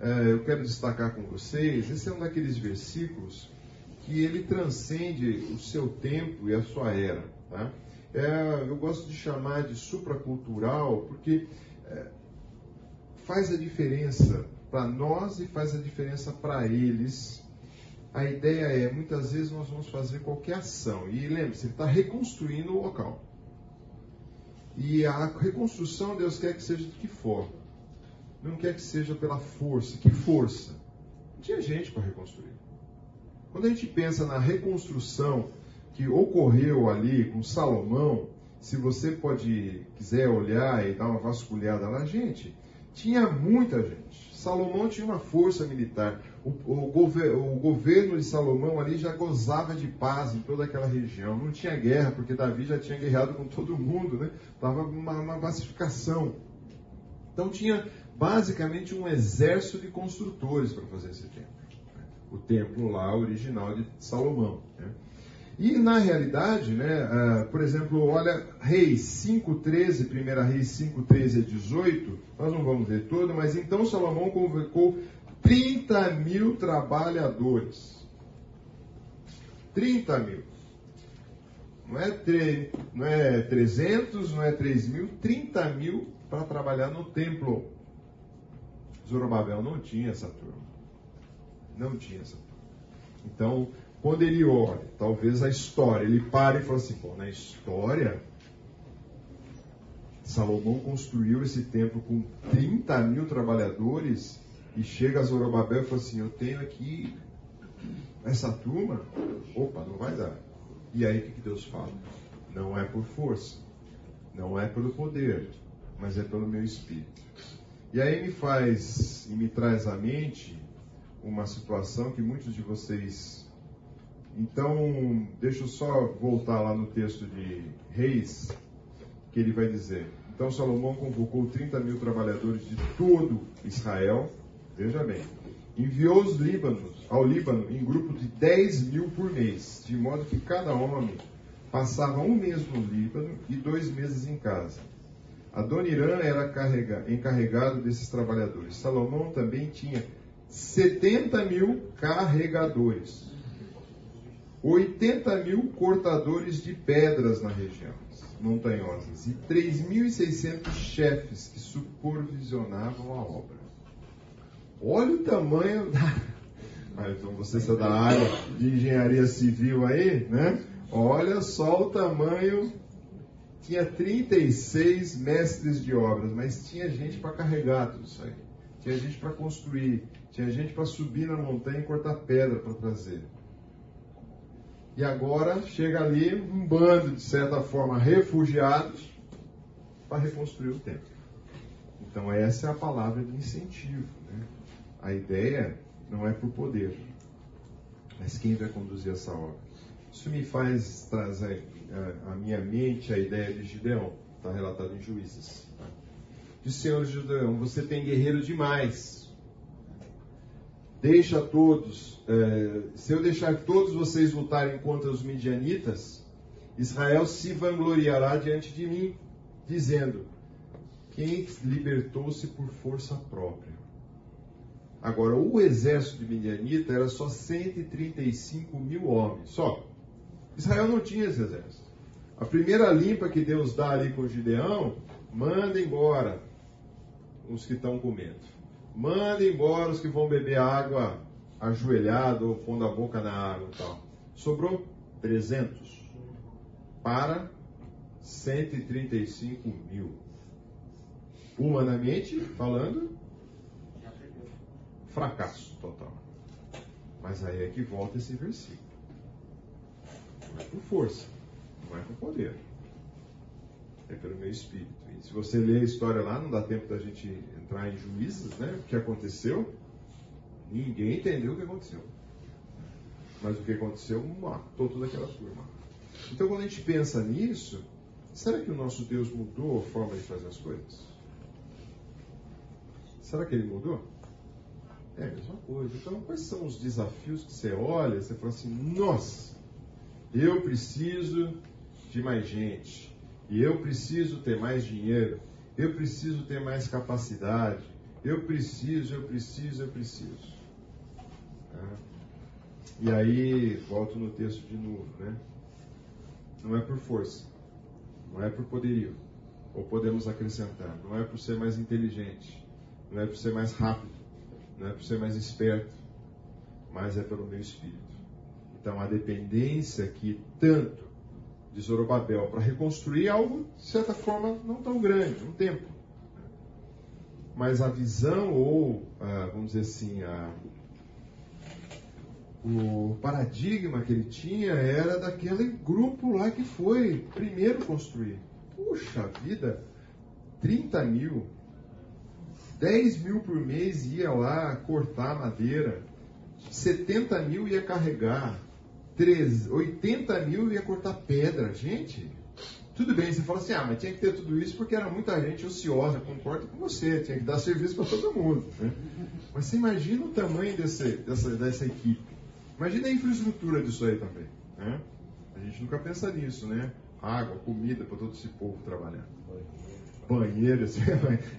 é, eu quero destacar com vocês, esse é um daqueles versículos que ele transcende o seu tempo e a sua era. Tá? É, eu gosto de chamar de supracultural, porque é, faz a diferença para nós e faz a diferença para eles. A ideia é, muitas vezes nós vamos fazer qualquer ação. E lembre-se, ele está reconstruindo o local. E a reconstrução, Deus quer que seja de que forma? Não quer que seja pela força. Que força? Não tinha gente para reconstruir. Quando a gente pensa na reconstrução que ocorreu ali com Salomão, se você pode quiser olhar e dar uma vasculhada lá, gente, tinha muita gente. Salomão tinha uma força militar. O, o, gover, o, governo de Salomão ali já gozava de paz em toda aquela região. Não tinha guerra, porque Davi já tinha guerreado com todo mundo, né? Estava uma, uma pacificação. Então tinha basicamente um exército de construtores para fazer esse templo. Né? O templo lá original de Salomão. Né? E na realidade, né, uh, por exemplo, olha Reis 5,13, 1 Reis 5,13 a 18, nós não vamos ver todo, mas então Salomão convocou 30 mil trabalhadores. 30 mil. Não é, tre, não é 300, não é 3 mil, 30 mil para trabalhar no templo. Zorobabel não tinha essa turma. Não tinha essa turma. Então, quando ele olha, talvez a história, ele para e fala assim: bom, na história, Salomão construiu esse templo com 30 mil trabalhadores e chega a Zorobabel e fala assim: eu tenho aqui essa turma, opa, não vai dar. E aí o que Deus fala? Não é por força, não é pelo poder, mas é pelo meu espírito. E aí me faz e me traz à mente uma situação que muitos de vocês Então, deixa eu só voltar lá no texto de Reis, que ele vai dizer: Então Salomão convocou 30 mil trabalhadores de todo Israel, veja bem, enviou os Líbanos, ao Líbano em grupo de 10 mil por mês, de modo que cada homem passava um mês no Líbano e dois meses em casa. Adonirã era carrega, encarregado desses trabalhadores. Salomão também tinha 70 mil carregadores, 80 mil cortadores de pedras na região montanhosas e 3.600 chefes que supervisionavam a obra. Olha o tamanho da. Ah, então você é da área de engenharia civil aí, né? Olha só o tamanho. Tinha 36 mestres de obras, mas tinha gente para carregar tudo isso aí. Tinha gente para construir, tinha gente para subir na montanha e cortar pedra para trazer. E agora chega ali um bando, de certa forma, refugiados para reconstruir o templo. Então, essa é a palavra de incentivo. Né? A ideia não é por poder, mas quem vai conduzir essa obra. Isso me faz trazer à minha mente a ideia de Gideão, está relatado em Juízes. Tá? Diz Senhor Gideão: Você tem guerreiro demais deixa todos, é, se eu deixar todos vocês lutarem contra os midianitas, Israel se vangloriará diante de mim, dizendo: Quem libertou-se por força própria? Agora, o exército de Midianita era só 135 mil homens, só. Israel não tinha esse exército. A primeira limpa que Deus dá ali com Gideão, manda embora os que estão com medo. Manda embora os que vão beber água ajoelhado ou pondo a boca na água e tal. Sobrou 300 para 135 mil. Humanamente falando, fracasso total. Mas aí é que volta esse versículo. Não é por força, não é por poder. É pelo meu espírito. E se você ler a história lá, não dá tempo da gente entrar em juízes, né? O que aconteceu? Ninguém entendeu o que aconteceu. Mas o que aconteceu matou toda aquela turma. Então, quando a gente pensa nisso, será que o nosso Deus mudou a forma de fazer as coisas? Será que ele mudou? É a mesma coisa. Então, quais são os desafios que você olha? Você fala assim: nossa, eu preciso de mais gente, e eu preciso ter mais dinheiro, eu preciso ter mais capacidade. Eu preciso, eu preciso, eu preciso. Tá? E aí, volto no texto de novo, né? Não é por força, não é por poderio, ou podemos acrescentar, não é por ser mais inteligente, não é por ser mais rápido, não é por ser mais esperto, mas é pelo meu espírito. Então, a dependência que tanto de Zorobabel para reconstruir algo, de certa forma, não tão grande, um tempo. Mas a visão, ou, ah, vamos dizer assim, a, o paradigma que ele tinha era daquele grupo lá que foi primeiro construir. Puxa vida, 30 mil, 10 mil por mês ia lá cortar madeira, 70 mil ia carregar, 3, 80 mil ia cortar pedra. Gente, tudo bem, você fala assim, ah, mas tinha que ter tudo isso porque era muita gente ociosa, concordo com você, tinha que dar serviço para todo mundo. Né? Mas você imagina o tamanho desse, dessa, dessa equipe. Imagina a infraestrutura disso aí também. Né? A gente nunca pensa nisso, né? Água, comida para todo esse povo trabalhar. Banheiro, assim,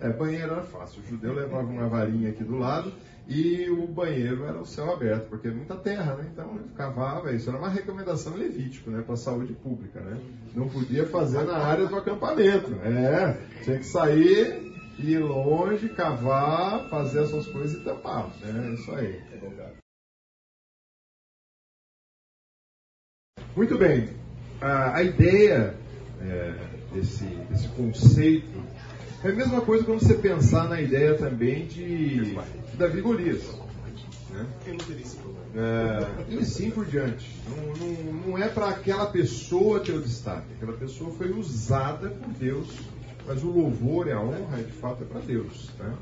é, banheiro era fácil. O judeu levava uma varinha aqui do lado e o banheiro era o céu aberto, porque é muita terra, né? Então ele cavava, isso era uma recomendação levítico, né? Para a saúde pública, né? Não podia fazer na área do acampamento, é, tinha que sair, ir longe, cavar, fazer as suas coisas e tampar, né? É isso aí. Muito bem, a, a ideia é, desse, desse conceito é a mesma coisa quando você pensar na ideia também de Davi Golias. Né? É, e assim por diante. Não, não, não é para aquela pessoa ter o destaque. Aquela pessoa foi usada por Deus, mas o louvor e a honra, de fato, é para Deus. Né?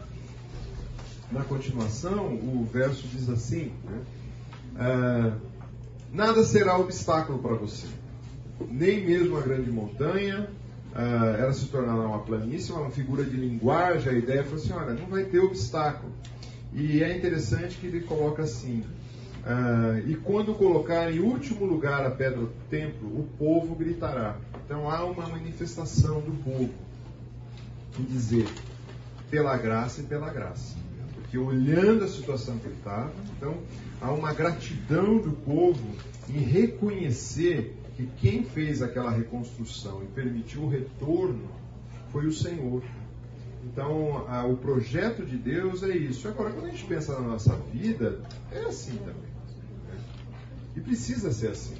Na continuação, o verso diz assim: né? é, nada será obstáculo para você. Nem mesmo a grande montanha, ah, ela se tornará uma planície, uma figura de linguagem, a ideia foi assim, olha, não vai ter obstáculo. E é interessante que ele coloca assim, ah, e quando colocar em último lugar a pedra do templo, o povo gritará. Então há uma manifestação do povo em dizer pela graça e pela graça. Porque olhando a situação que ele estava, então há uma gratidão do povo em reconhecer que quem fez aquela reconstrução e permitiu o retorno foi o Senhor. Então, a, o projeto de Deus é isso. Agora, quando a gente pensa na nossa vida, é assim também. né? E precisa ser assim.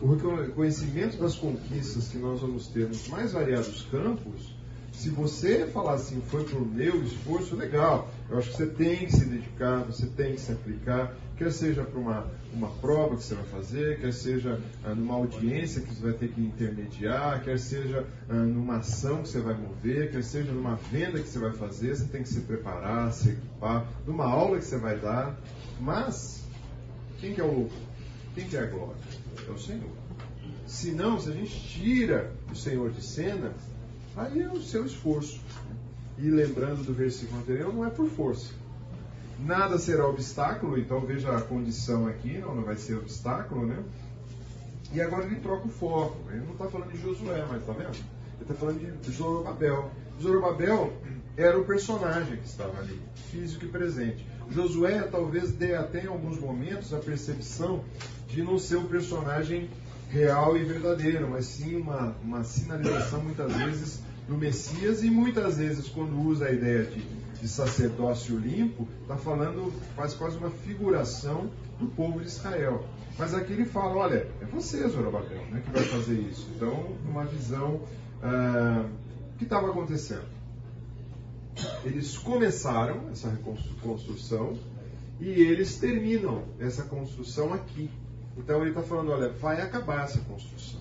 O reconhecimento das conquistas que nós vamos ter nos mais variados campos, se você falar assim, foi por meu esforço, legal. Eu acho que você tem que se dedicar, você tem que se aplicar, quer seja para uma, uma prova que você vai fazer, quer seja ah, numa audiência que você vai ter que intermediar, quer seja ah, numa ação que você vai mover, quer seja numa venda que você vai fazer, você tem que se preparar, se equipar, numa aula que você vai dar. Mas, quem que é o louco? Quem que é a glória? É o Senhor. Se não, se a gente tira o Senhor de cena, aí é o seu esforço. E lembrando do versículo anterior, não é por força. Nada será obstáculo, então veja a condição aqui, não, não vai ser obstáculo, né? E agora ele troca o foco. Ele não está falando de Josué, mas está vendo? Ele está falando de Zorobabel. Zorobabel era o personagem que estava ali, físico e presente. Josué talvez dê até em alguns momentos a percepção de não ser um personagem real e verdadeiro, mas sim uma, uma sinalização muitas vezes do Messias e muitas vezes quando usa a ideia de, de sacerdócio limpo, está falando, faz quase uma figuração do povo de Israel. Mas aqui ele fala, olha, é você, Zorobabel, né, que vai fazer isso. Então, uma visão ah, que estava acontecendo. Eles começaram essa reconstrução e eles terminam essa construção aqui. Então ele está falando, olha, vai acabar essa construção,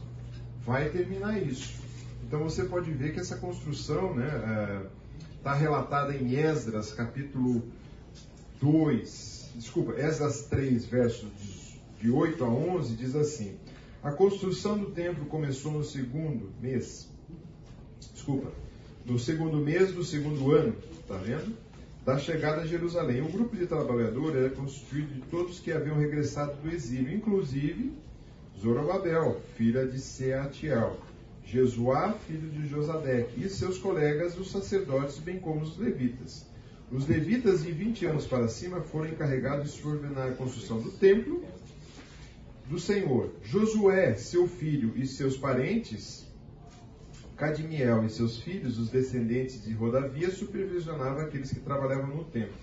vai terminar isso. Então você pode ver que essa construção está relatada em Esdras, capítulo 2, desculpa, Esdras 3, versos de 8 a 11, diz assim: A construção do templo começou no segundo mês, desculpa, no segundo mês do segundo ano, está vendo? Da chegada a Jerusalém. O grupo de trabalhadores era constituído de todos que haviam regressado do exílio, inclusive Zorobabel, filha de Seatiel, Jesuá, filho de Josadeque, e seus colegas, os sacerdotes, bem como os levitas. Os levitas, de 20 anos para cima, foram encarregados de supervisionar a construção do templo do Senhor. Josué, seu filho e seus parentes, Cadmiel e seus filhos, os descendentes de Rodavia, supervisionavam aqueles que trabalhavam no templo.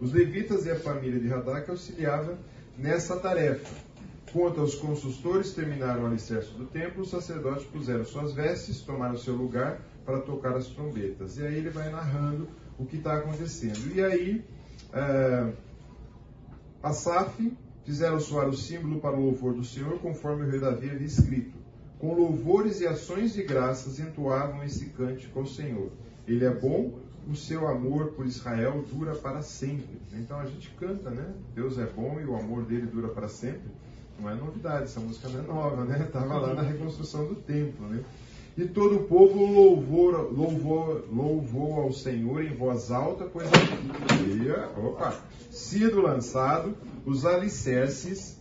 Os levitas e a família de Radak auxiliavam nessa tarefa. Quanto aos consultores, terminaram o alicerce do templo, os sacerdotes puseram suas vestes, tomaram seu lugar para tocar as trombetas. E aí ele vai narrando o que está acontecendo. E aí, é, Asaf fizeram soar o símbolo para o louvor do Senhor, conforme o rei Davi havia escrito. Com louvores e ações de graças entoavam esse cântico ao Senhor. Ele é bom, o seu amor por Israel dura para sempre. Então a gente canta, né? Deus é bom e o amor dele dura para sempre. Não é novidade, essa música não é nova, né? Estava lá na reconstrução do templo, né? E todo o povo louvou, louvou, louvou ao Senhor em voz alta, pois havia, opa, sido lançado os alicerces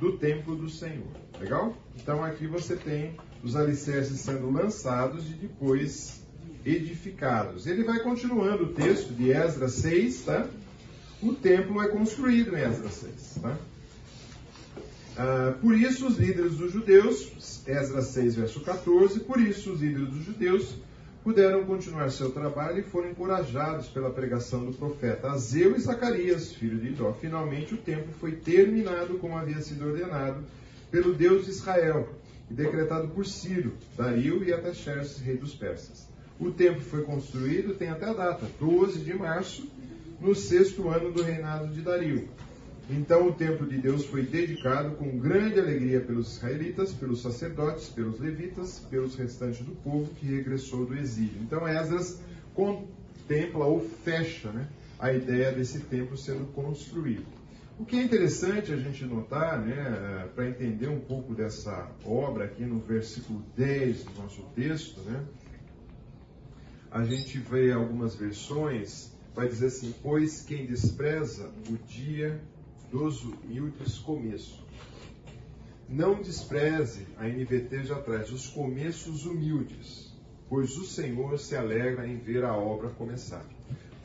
do templo do Senhor. Legal? Então aqui você tem os alicerces sendo lançados e depois edificados. Ele vai continuando o texto de Esdras 6, tá? O templo é construído em Esdras 6, tá? Ah, por isso os líderes dos judeus, Esdras 6, verso 14, por isso os líderes dos judeus puderam continuar seu trabalho e foram encorajados pela pregação do profeta Azeu e Zacarias, filho de Idó. Finalmente o tempo foi terminado como havia sido ordenado pelo Deus de Israel e decretado por Ciro, Dario e Ataxerxes, rei dos persas. O templo foi construído, tem até a data, 12 de março, no sexto ano do reinado de Dario. Então o templo de Deus foi dedicado com grande alegria pelos israelitas, pelos sacerdotes, pelos levitas, pelos restantes do povo que regressou do exílio. Então Esdras contempla ou fecha né, a ideia desse templo sendo construído. O que é interessante a gente notar, né, para entender um pouco dessa obra aqui no versículo 10 do nosso texto, né, a gente vê algumas versões, vai dizer assim, pois quem despreza o dia dos humildes começos. Não despreze, a NVT já traz, os começos humildes, pois o Senhor se alegra em ver a obra começar.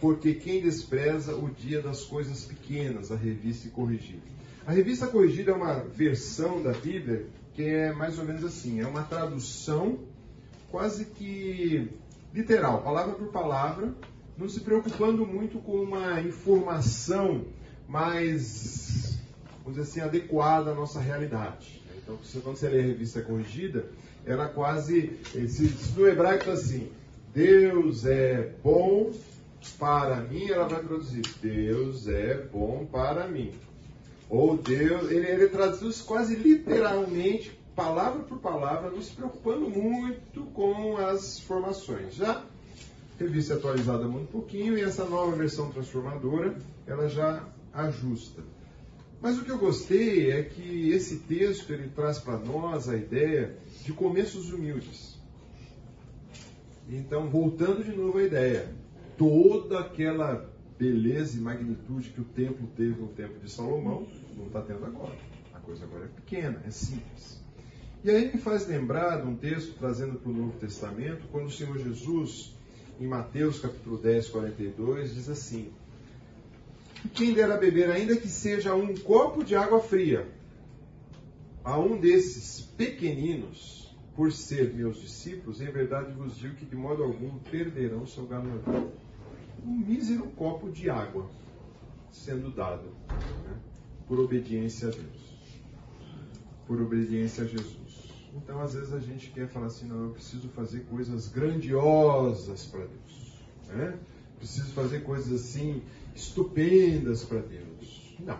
Porque quem despreza o dia das coisas pequenas, a revista corrigida. A revista corrigida é uma versão da Bíblia que é mais ou menos assim, é uma tradução quase que literal, palavra por palavra, não se preocupando muito com uma informação mais, vamos dizer assim, adequada à nossa realidade. Então, quando você lê a revista corrigida, ela quase, se, no hebraico está assim, Deus é bom para mim, ela vai traduzir, Deus é bom para mim. Ou Deus, ele, ele traduz quase literalmente, palavra por palavra, não se preocupando muito com as formações. Já revista atualizada muito pouquinho e essa nova versão transformadora, ela já ajusta. Mas o que eu gostei é que esse texto ele traz para nós a ideia de começos humildes. Então, voltando de novo à ideia, toda aquela beleza e magnitude que o templo teve no tempo de Salomão, não está tendo agora. A coisa agora é pequena, é simples. E aí me faz lembrar de um texto trazendo para o Novo Testamento, quando o Senhor Jesus, em Mateus capítulo 10, 42, diz assim: quem dera beber, ainda que seja um copo de água fria, a um desses pequeninos, por ser meus discípulos, em verdade vos digo que de modo algum perderão seu galardão. Um mísero copo de água sendo dado né, por obediência a Deus, por obediência a Jesus. Então, às vezes a gente quer falar assim: não, eu preciso fazer coisas grandiosas para Deus. Né? Preciso fazer coisas assim estupendas para Deus. Não.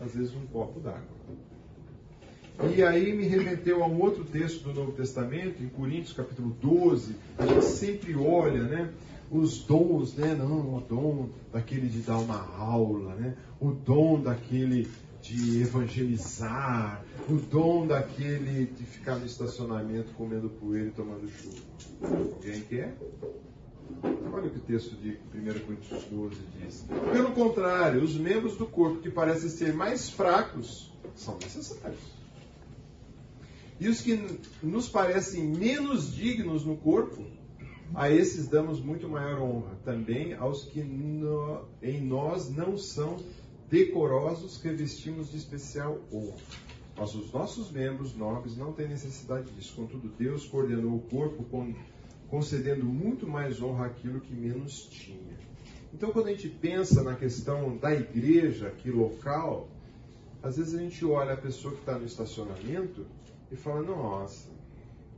Às vezes um copo d'água. E aí me remeteu a um outro texto do Novo Testamento, em Coríntios capítulo 12, a gente sempre olha, né? Os dons, né? Não, o dom daquele de dar uma aula, né? O dom daquele de evangelizar, o dom daquele de ficar no estacionamento comendo poeira e tomando chuva. Alguém quer? Olha o que o texto de 1 Coríntios 12 diz. Pelo contrário, os membros do corpo que parecem ser mais fracos são necessários. E os que nos parecem menos dignos no corpo, a esses damos muito maior honra. Também aos que no, em nós não são decorosos, revestimos de especial honra. Mas os nossos membros nobres não têm necessidade disso. Contudo, Deus coordenou o corpo com concedendo muito mais honra àquilo que menos tinha. Então, quando a gente pensa na questão da igreja aqui local, às vezes a gente olha a pessoa que está no estacionamento e fala: Nossa,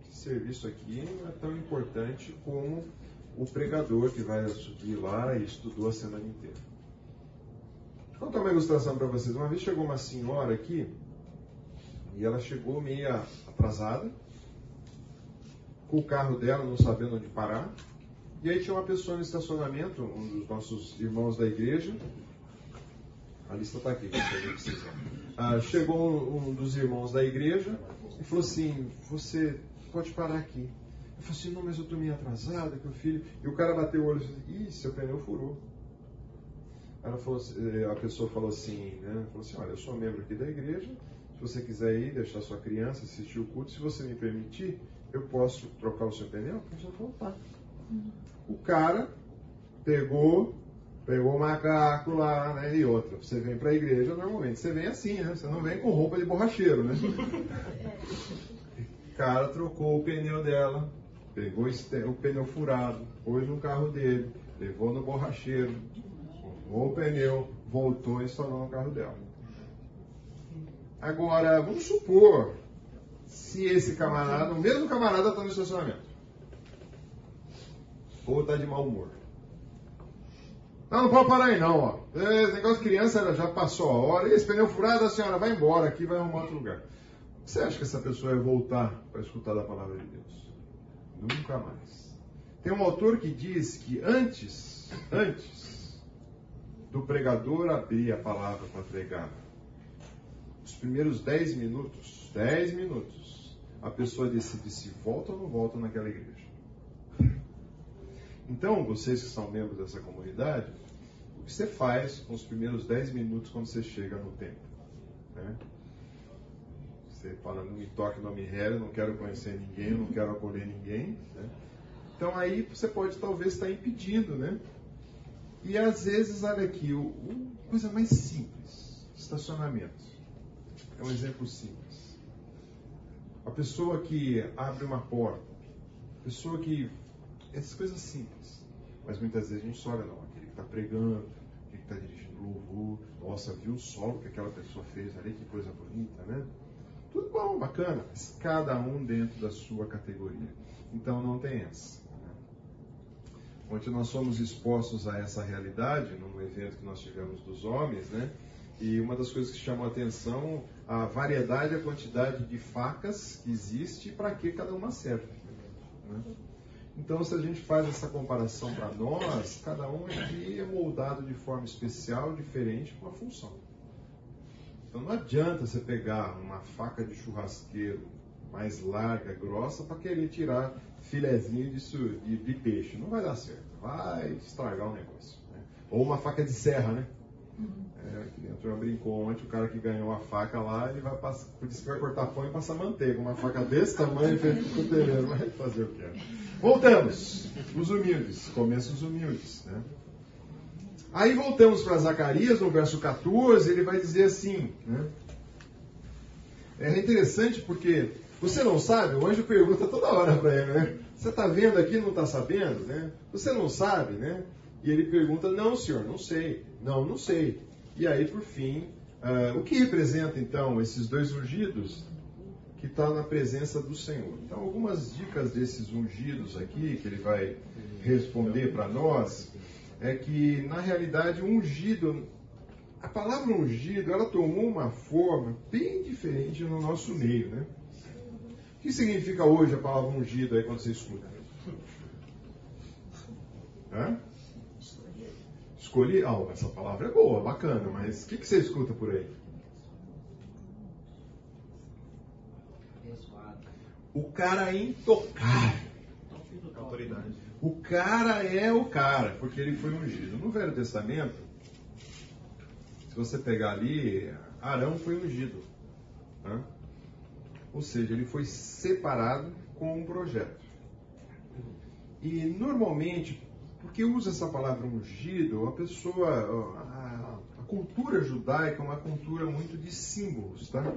esse serviço aqui não é tão importante como o pregador que vai subir lá e estudou a semana inteira. Vou contar uma ilustração para vocês. Uma vez chegou uma senhora aqui e ela chegou meia atrasada com o carro dela, não sabendo onde parar. E aí tinha uma pessoa no estacionamento, um dos nossos irmãos da igreja. A lista está aqui, ah, Chegou um dos irmãos da igreja e falou assim: Você pode parar aqui. Eu falei assim: Não, mas eu estou meio atrasada, que o filho. E o cara bateu o olho e disse: Ih, seu pneu furou. Ela falou, eh, a pessoa falou assim, né? Falou assim: Olha, eu sou membro aqui da igreja. Se você quiser ir, deixar sua criança assistir o culto, se você me permitir, eu posso trocar o seu pneu? Pessoa falou, tá. O cara pegou, pegou o macaco lá, né? E outra. Você vem para a igreja, normalmente você vem assim, né? Você não vem com roupa de borracheiro, né? O cara trocou o pneu dela, pegou o pneu furado, pôs no carro dele, levou no borracheiro, o pneu, voltou e instalou no carro dela. Agora, vamos supor se esse camarada, o mesmo camarada está no estacionamento. Ou está de mau humor. Não, não pode parar aí não, ó. Esse negócio de criança já passou a hora. Esse pneu furado, a senhora vai embora aqui, vai arrumar outro lugar. Você acha que essa pessoa vai voltar para escutar da palavra de Deus? Nunca mais. Tem um autor que diz que antes, antes do pregador abrir a palavra para pregar. Os primeiros 10 minutos, 10 minutos, a pessoa decide se volta ou não volta naquela igreja. Então, vocês que são membros dessa comunidade, o que você faz com os primeiros 10 minutos quando você chega no templo? Né? Você fala, não me toque, não me rele, não quero conhecer ninguém, não quero acolher ninguém. Né? Então aí você pode talvez estar impedindo, né? E às vezes, olha aqui, o, coisa mais simples, estacionamento. É um exemplo simples. A pessoa que abre uma porta, a pessoa que. Essas coisas simples. Mas muitas vezes a gente olha, não, aquele que está pregando, aquele que está dirigindo louvor, nossa, viu o solo que aquela pessoa fez ali, que coisa bonita, né? Tudo bom, bacana, mas cada um dentro da sua categoria. Então não tem essa. Né? Ontem nós fomos expostos a essa realidade num evento que nós tivemos dos homens, né? E uma das coisas que chamou a atenção a variedade, a quantidade de facas que existe e para que cada uma serve. Né? Então, se a gente faz essa comparação para nós, cada um aqui é moldado de forma especial, diferente, com uma função. Então não adianta você pegar uma faca de churrasqueiro mais larga, grossa, para querer tirar filezinho de, de, de, peixe. Não vai dar certo. Vai estragar o negócio. Né? Ou uma faca de serra, né? É, que brincou ontem, o cara que ganhou a faca lá, ele vai passar, que cortar pão e passar manteiga. Uma faca desse tamanho feita com cuteleiro. Vai fazer o quê? Voltamos. Os humildes. Começa os humildes. Né? Aí voltamos para Zacarias, no verso 14, ele vai dizer assim, né? É interessante porque você não sabe, o anjo pergunta toda hora para ele, né? Você está vendo aqui não está sabendo, né? Você não sabe, né? E ele pergunta, não, senhor, não sei. Não, não sei. E aí, por fim, uh, o que representa então esses dois ungidos que estão tá na presença do Senhor? Então, algumas dicas desses ungidos aqui que ele vai responder para nós é que, na realidade, ungido, a palavra ungido, ela tomou uma forma bem diferente no nosso meio, né? O que significa hoje a palavra ungido aí quando você escuta? Hã? Escolhi. Ah, essa palavra é boa, bacana, mas o que, que você escuta por aí? O cara é intocável. Autoridade. O cara é o cara, porque ele foi ungido. No Velho Testamento, se você pegar ali, Arão foi ungido. Né? Ou seja, ele foi separado com um projeto. E normalmente, porque usa essa palavra ungido, a pessoa, a, a cultura judaica é uma cultura muito de símbolos, tá?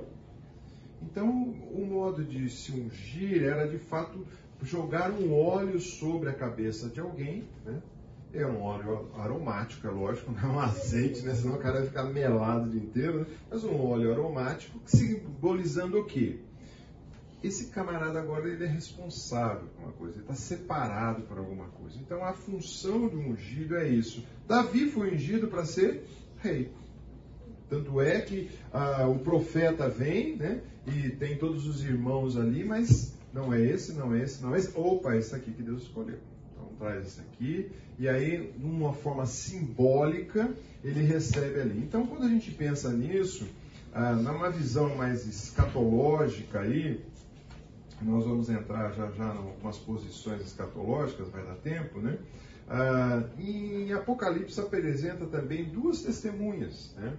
Então, o modo de se ungir era de fato jogar um óleo sobre a cabeça de alguém, né? É um óleo aromático, é lógico, não é um azeite, né? Senão o cara vai ficar melado o dia inteiro, né? Mas um óleo aromático simbolizando o quê? Esse camarada agora ele é responsável por uma coisa, ele está separado por alguma coisa. Então a função do ungido é isso. Davi foi ungido para ser rei. Tanto é que ah, o profeta vem, né? E tem todos os irmãos ali, mas não é esse, não é esse, não é esse. Opa, esse aqui que Deus escolheu. Então traz esse aqui. E aí, numa forma simbólica, ele recebe ali. Então, quando a gente pensa nisso, ah, numa visão mais escatológica aí, nós vamos entrar já já em algumas posições escatológicas, vai dar tempo, né? Ah, em Apocalipse apresenta também duas testemunhas, né?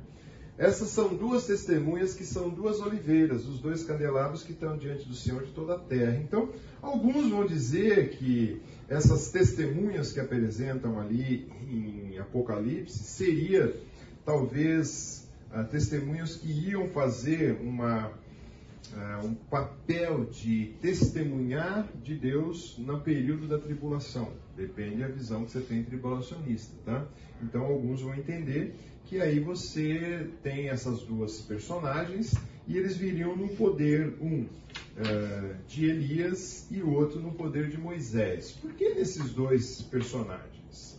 Essas são duas testemunhas que são duas oliveiras, os dois candelabros que estão diante do Senhor de toda a terra. Então, alguns vão dizer que essas testemunhas que apresentam ali em Apocalipse seria talvez uh, testemunhas que iam fazer uma, uh, um papel de testemunhar de Deus no período da tribulação. Depende da visão que você tem tribulacionista, tá? Então, alguns vão entender que aí você tem essas duas personagens e eles viriam no poder, um uh, de Elias e o outro no poder de Moisés. Por que nesses dois personagens?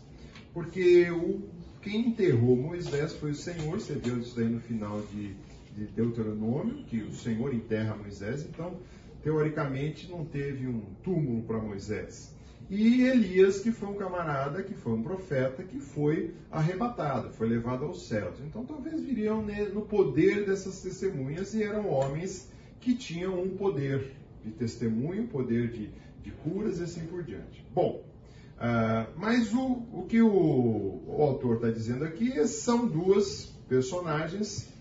Porque o, quem enterrou Moisés foi o Senhor, você viu isso daí no final de, de Deuteronômio, que o Senhor enterra Moisés, então, teoricamente, não teve um túmulo para Moisés. e Elias, que foi um camarada, que foi um profeta, que foi arrebatado, foi levado aos céus. Então talvez viriam no poder dessas testemunhas e eram homens que tinham um poder de testemunho, poder de, de curas e assim por diante. Bom, uh, mas o, o que o, o autor está dizendo aqui são duas personagens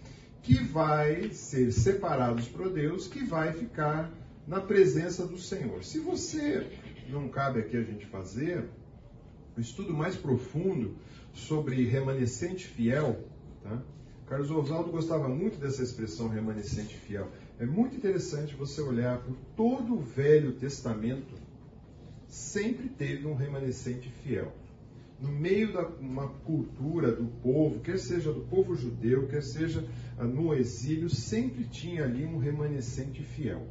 que vai ser separados por Deus, que vai ficar na presença do Senhor. Se você não cabe aqui a gente fazer um estudo mais profundo sobre remanescente fiel. Tá? Carlos Oswaldo gostava muito dessa expressão remanescente fiel. É muito interessante você olhar por todo o Velho Testamento, sempre teve um remanescente fiel. No meio da uma cultura do povo, quer seja do povo judeu, quer seja no exílio, sempre tinha ali um remanescente fiel.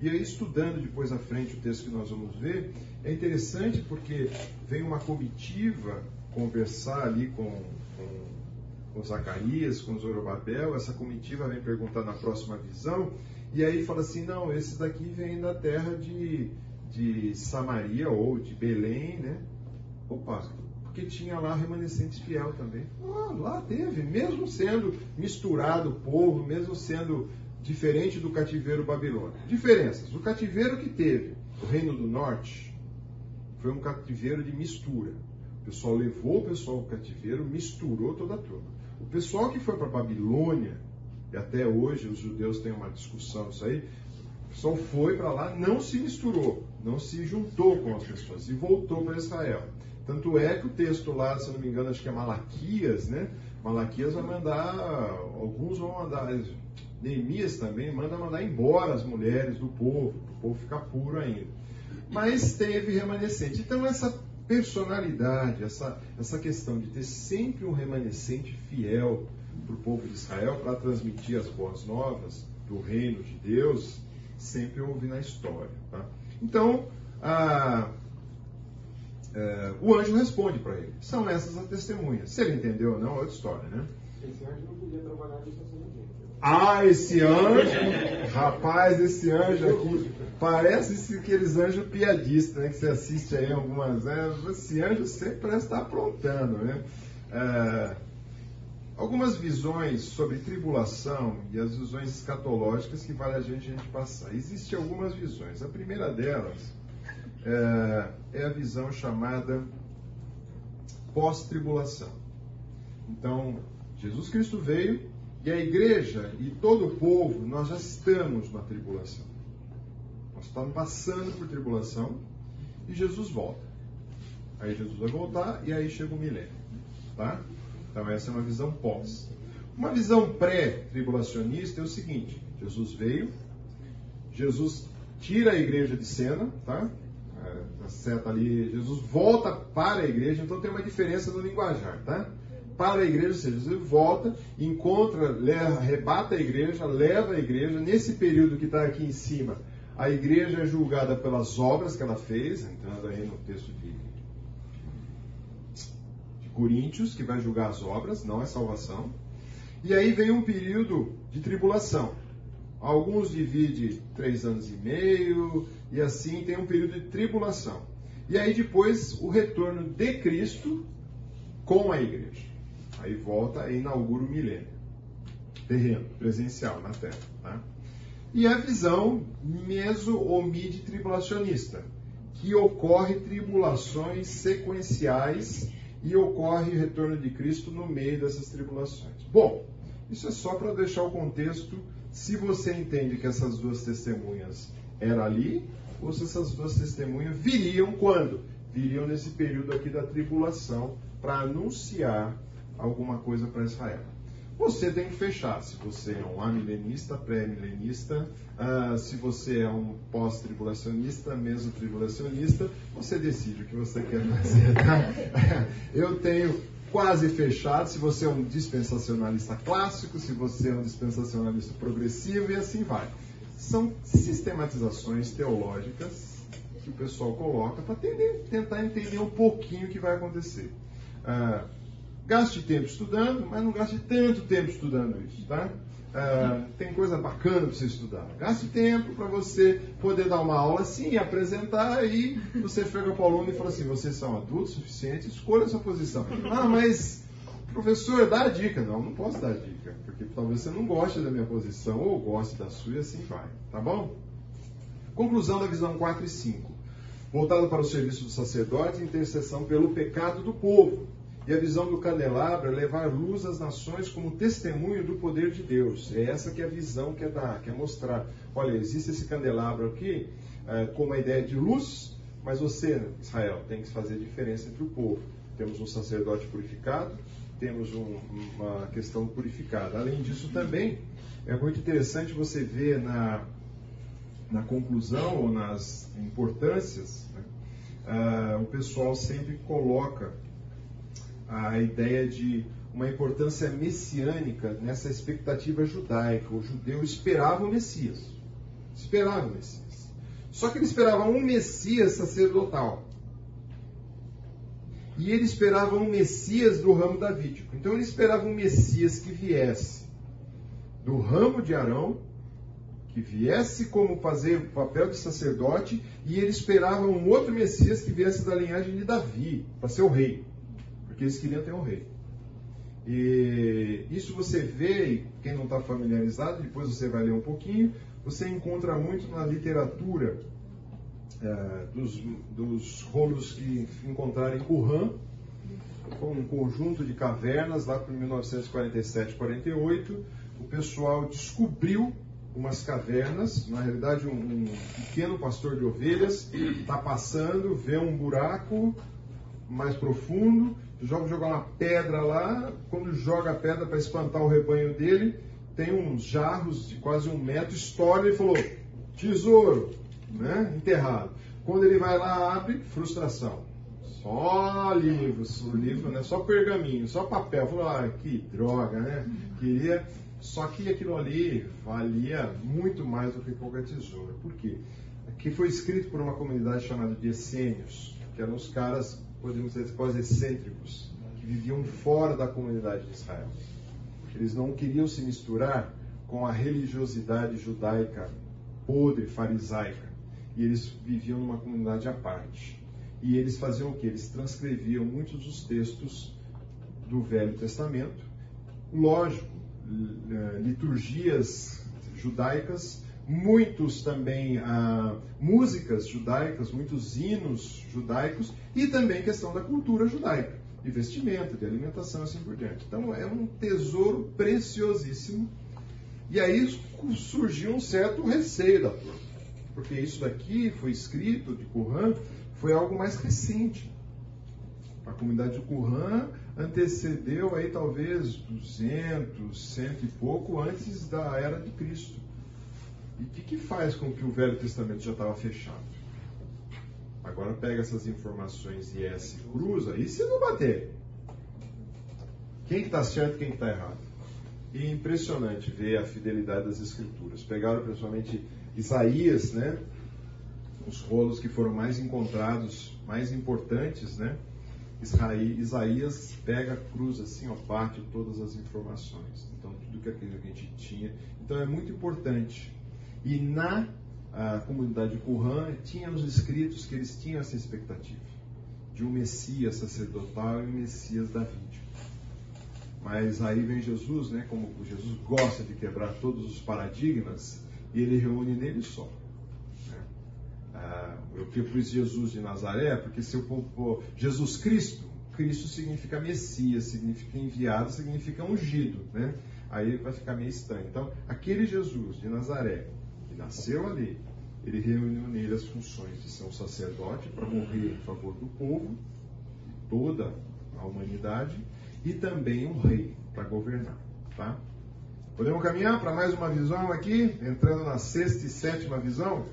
E aí, estudando depois à frente o texto que nós vamos ver, é interessante porque vem uma comitiva conversar ali com, com, com Zacarias, com Zorobabel, essa comitiva vem perguntar na próxima visão, e aí fala assim, não, esses daqui vêm da terra de, de Samaria ou de Belém, né? Opa, porque tinha lá remanescente fiel também. Ah, lá teve, mesmo sendo misturado o povo, mesmo sendo diferente do cativeiro babilônico. Diferenças. O cativeiro que teve o Reino do Norte foi um cativeiro de mistura. O pessoal levou o pessoal ao cativeiro, misturou toda a turma. O pessoal que foi para Babilônia, e até hoje os judeus têm uma discussão isso aí, o pessoal foi para lá, não se misturou, não se juntou com as pessoas e voltou para Israel. Tanto é que o texto lá, se não me engano, acho que é Malaquias, né? Malaquias vai mandar, alguns vão mandar, Neemias também manda mandar embora as mulheres do povo, o povo ficar puro ainda. Mas teve remanescente. Então, essa personalidade, essa, essa questão de ter sempre um remanescente fiel para o povo de Israel, para transmitir as boas novas do reino de Deus, sempre houve na história. Tá? Então, a, é, o anjo responde para ele: são essas as testemunhas. Se ele entendeu ou não, é outra história, né? Esse anjo não podia trabalhar no ah, esse anjo, rapaz, esse anjo aqui, parece aqueles anjos piadistas, né, que você assiste aí algumas, né, esse anjo sempre parece estar aprontando, né. É, algumas visões sobre tribulação e as visões escatológicas que vale a gente, a gente passar. Existem algumas visões. A primeira delas é, é a visão chamada pós-tribulação. Então, Jesus Cristo veio, e a igreja e todo o povo, nós já estamos na tribulação. Nós estamos passando por tribulação e Jesus volta. Aí Jesus vai voltar e aí chega o milênio. Tá? Então essa é uma visão pós. Uma visão pré-tribulacionista é o seguinte: Jesus veio, Jesus tira a igreja de cena, tá? Seta ali, Jesus volta para a igreja, então tem uma diferença no linguajar, tá? para a igreja, ou seja, Jesus volta, encontra, leva, arrebata a igreja, leva a igreja, nesse período que está aqui em cima, a igreja é julgada pelas obras que ela fez, entrando aí no texto de, de Coríntios, que vai julgar as obras, não é salvação. E aí vem um período de tribulação. Alguns dividem três anos e meio, e assim tem um período de tribulação. E aí depois o retorno de Cristo com a igreja. Aí volta e inaugura o milênio. Terreno, presencial na Terra. Tá? E a visão meso ou mid tribulacionista, que ocorre tribulações sequenciais e ocorre o retorno de Cristo no meio dessas tribulações. Bom, isso é só para deixar o contexto se você entende que essas duas testemunhas eram ali, ou se essas duas testemunhas viriam quando? Viriam nesse período aqui da tribulação para anunciar alguma coisa para Israel. Você tem que fechar. Se você é um amilenista, pré-milenista, uh, se você é um pós-tribulacionista, meso-tribulacionista, você decide o que você quer fazer. Tá? Eu tenho quase fechado. Se você é um dispensacionalista clássico, se você é um dispensacionalista progressivo e assim vai. São sistematizações teológicas que o pessoal coloca para tentar entender um pouquinho o que vai acontecer. Uh, Gaste tempo estudando, mas não gaste tanto tempo estudando isso, tá? Ah, tem coisa bacana para você estudar. Gaste tempo para você poder dar uma aula assim, apresentar e você chega para o aluno e fala assim: vocês são adultos suficientes, escolha a sua posição. Ah, mas professor, dá a dica. Não, não posso dar a dica, porque talvez você não goste da minha posição ou goste da sua e assim vai, tá bom? Conclusão da visão 4 e 5. Voltado para o serviço do sacerdote intercessão pelo pecado do povo. E a visão do candelabro é levar luz às nações como testemunho do poder de Deus. É essa que é a visão que é dar, que é mostrar. Olha, existe esse candelabro aqui é, com uma ideia de luz, mas você, Israel, tem que fazer diferença entre o povo. Temos um sacerdote purificado, temos um, uma questão purificada. Além disso, também é muito interessante você ver na, na conclusão ou nas importâncias, né, uh, o pessoal sempre coloca a ideia de uma importância messiânica nessa expectativa judaica. O judeu esperava o Messias. Esperava o Messias. Só que ele esperava um Messias sacerdotal. E ele esperava um Messias do ramo davídico. Então ele esperava um Messias que viesse do ramo de Arão, que viesse como fazer o papel de sacerdote, e ele esperava um outro Messias que viesse da linhagem de Davi, para ser o rei porque eles queriam ter um rei. E isso você vê, quem não está familiarizado, depois você vai ler um pouquinho, você encontra muito na literatura é, dos, dos rolos que encontraram em Qumran, um conjunto de cavernas lá para 1947, 48, o pessoal descobriu umas cavernas, na realidade um, um pequeno pastor de ovelhas está passando, vê um buraco mais profundo joga jogar uma pedra lá, quando joga a pedra para espantar o rebanho dele, tem uns jarros de quase um metro, estoura e falou, tesouro, né? enterrado. Quando ele vai lá, abre, frustração. Só livros, livro, né? só pergaminho, só papel. Falou, ah, que droga, né? Queria. Só que aquilo ali valia muito mais do que qualquer tesouro. Por quê? Aqui foi escrito por uma comunidade chamada de essênios, que eram os caras podemos dizer, quase excêntricos, que viviam fora da comunidade de Israel. Eles não queriam se misturar com a religiosidade judaica podre, farisaica. E eles viviam numa comunidade à parte. E eles faziam o que? Eles transcreviam muitos dos textos do Velho Testamento. Lógico, liturgias judaicas muitos também ah, músicas judaicas, muitos hinos judaicos e também questão da cultura judaica, de vestimenta, de alimentação assim por diante. Então é um tesouro preciosíssimo. E aí surgiu um certo receio da turma, porque isso daqui foi escrito de Qumran, foi algo mais recente. A comunidade de Qumran antecedeu aí talvez 200, cento e pouco antes da era de Cristo. E o que, que faz com que o Velho Testamento já estava fechado? Agora pega essas informações e S cruza, e se não bater? Quem está certo e quem está errado? E é impressionante ver a fidelidade das escrituras. Pegaram principalmente Isaías, né? Os rolos que foram mais encontrados, mais importantes, né? Isaías pega, cruza assim, ó, parte todas as informações. Então, tudo que que a gente tinha. Então, é muito importante e na comunidade Qumran tinha os escritos que eles tinham essa expectativa de um Messias sacerdotal e um Messias davídico. Mas aí vem Jesus, né, como Jesus gosta de quebrar todos os paradigmas, e ele reúne nele só. Né? Ah, eu pus Jesus de Nazaré, porque se eu pôr Jesus Cristo, Cristo significa Messias, significa enviado, significa ungido, né? Aí vai ficar meio estranho. Então, aquele Jesus de Nazaré, que nasceu ali, ele reuniu nele as funções de ser um sacerdote para morrer em favor do povo, de toda a humanidade, e também um rei para governar. Tá? Podemos caminhar para mais uma visão aqui, entrando na sexta e sétima visão?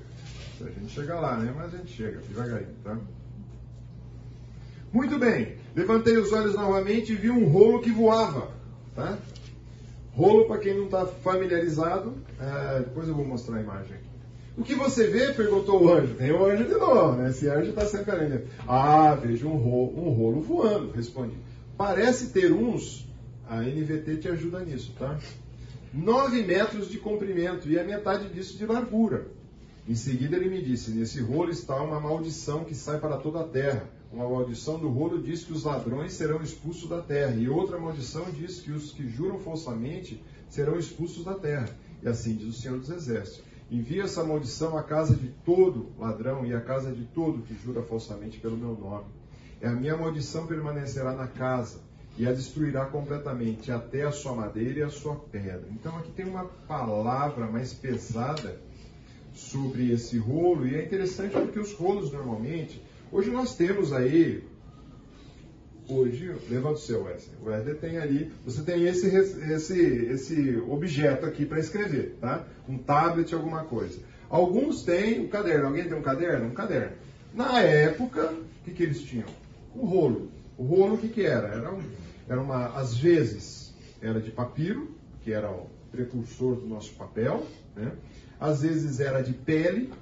A gente chega lá, né? Mas a gente chega devagarinho, tá? Muito bem. Levantei os olhos novamente e vi um rolo que voava, tá? Rolo, para quem não está familiarizado, é, depois eu vou mostrar a imagem aqui. O que você vê? Perguntou o anjo. Tem o anjo de novo, né? Esse anjo está sempre ali. Ah, vejo um rolo, um rolo voando, respondi. parece ter uns, a NVT te ajuda nisso, tá? 9 metros de comprimento e a metade disso de largura. Em seguida ele me disse: Nesse rolo está uma maldição que sai para toda a terra. Uma maldição do rolo diz que os ladrões serão expulsos da terra, e outra maldição diz que os que juram falsamente serão expulsos da terra. E assim diz o Senhor dos Exércitos: Envia essa maldição à casa de todo ladrão e à casa de todo que jura falsamente pelo meu nome. E a minha maldição permanecerá na casa e a destruirá completamente, até a sua madeira e a sua pedra. Então aqui tem uma palavra mais pesada sobre esse rolo, e é interessante porque os rolos normalmente, hoje nós temos aí, hoje, levanta o seu Wesley, o Wesley tem ali, você tem esse, esse, esse objeto aqui para escrever, tá? Um tablet, alguma coisa. Alguns têm um caderno, alguém tem um caderno? Um caderno. Na época, o que, que eles tinham? Um rolo. O rolo o que, que era? Era, um, era uma, às vezes, era de papiro, que era o precursor do nosso papel, né? às vezes era de pele,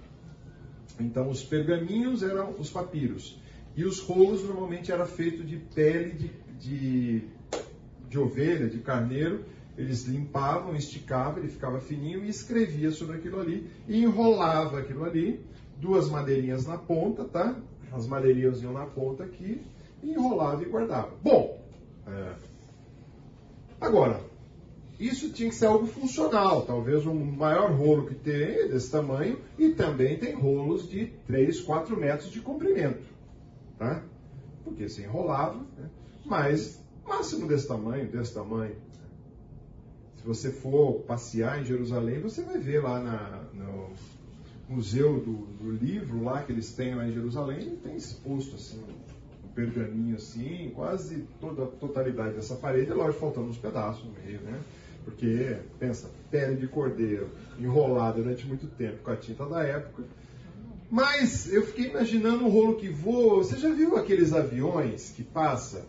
então os pergaminhos eram os papiros. E os rolos normalmente era feito de pele de, de, de ovelha, de carneiro. Eles limpavam, esticavam, ele ficava fininho e escrevia sobre aquilo ali e enrolava aquilo ali, duas madeirinhas na ponta, tá? As madeirinhas iam na ponta aqui, e enrolava e guardava. Bom, é... agora, isso tinha que ser algo funcional, talvez um maior rolo que tem desse tamanho, e também tem rolos de 3, 4 metros de comprimento, tá? Porque se enrolava, né? mas máximo desse tamanho, desse tamanho. Se você for passear em Jerusalém, você vai ver lá na, no museu do, do, livro lá que eles têm lá em Jerusalém, tem exposto assim um pergaminho assim, quase toda a totalidade dessa parede, lógico, faltando uns pedaços no meio, né? Porque, pensa, pele de cordeiro enrolada durante muito tempo com a tinta da época. Mas eu fiquei imaginando um rolo que voa. Você já viu aqueles aviões que passa,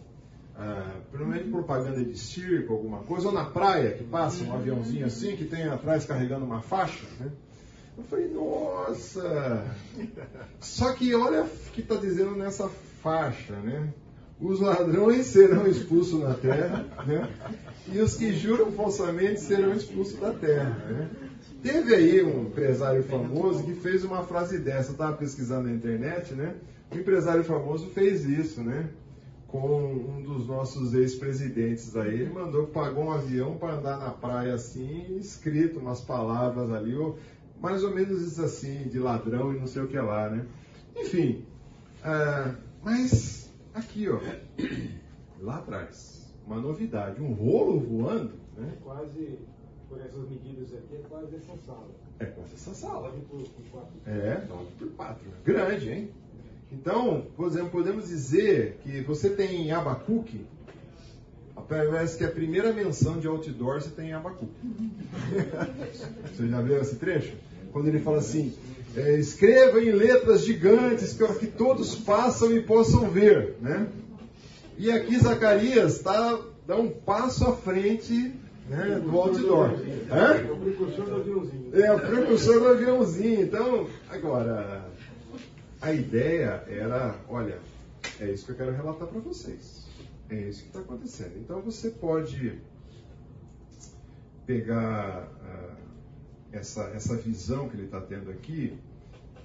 ah, provavelmente propaganda de circo, alguma coisa, ou na praia que passa um aviãozinho assim que tem atrás carregando uma faixa? Né? Eu falei, nossa! Só que olha o que está dizendo nessa faixa, né? Os ladrões serão expulsos da terra, né? e os que juram falsamente serão expulsos da terra. Né? Teve aí um empresário famoso que fez uma frase dessa, eu estava pesquisando na internet, né? Um empresário famoso fez isso, né? Com um dos nossos ex-presidentes aí, ele mandou, pagou um avião para andar na praia assim, escrito umas palavras ali, mais ou menos isso assim, de ladrão e não sei o que lá, né? Enfim, uh, mas aqui, ó, lá atrás, uma novidade, um rolo voando, né? Quase, por essas medidas aqui, é quase essa sala. É quase essa sala. 9 por, por 4. É, 9 por 4. Grande, hein? Então, por exemplo, podemos dizer que você tem em Abacuque, parece que a primeira menção de outdoor você tem em Abacuque. você já viu esse trecho? Quando ele fala assim, é, escreva em letras gigantes para que todos façam e possam ver, né? E aqui Zacarias está dá um passo à frente né, do outdoor. É o precursor do aviãozinho. É, o precursor do aviãozinho. Então, agora, a ideia era, olha, é isso que eu quero relatar para vocês. É isso que está acontecendo. Então você pode pegar uh, essa, essa visão que ele está tendo aqui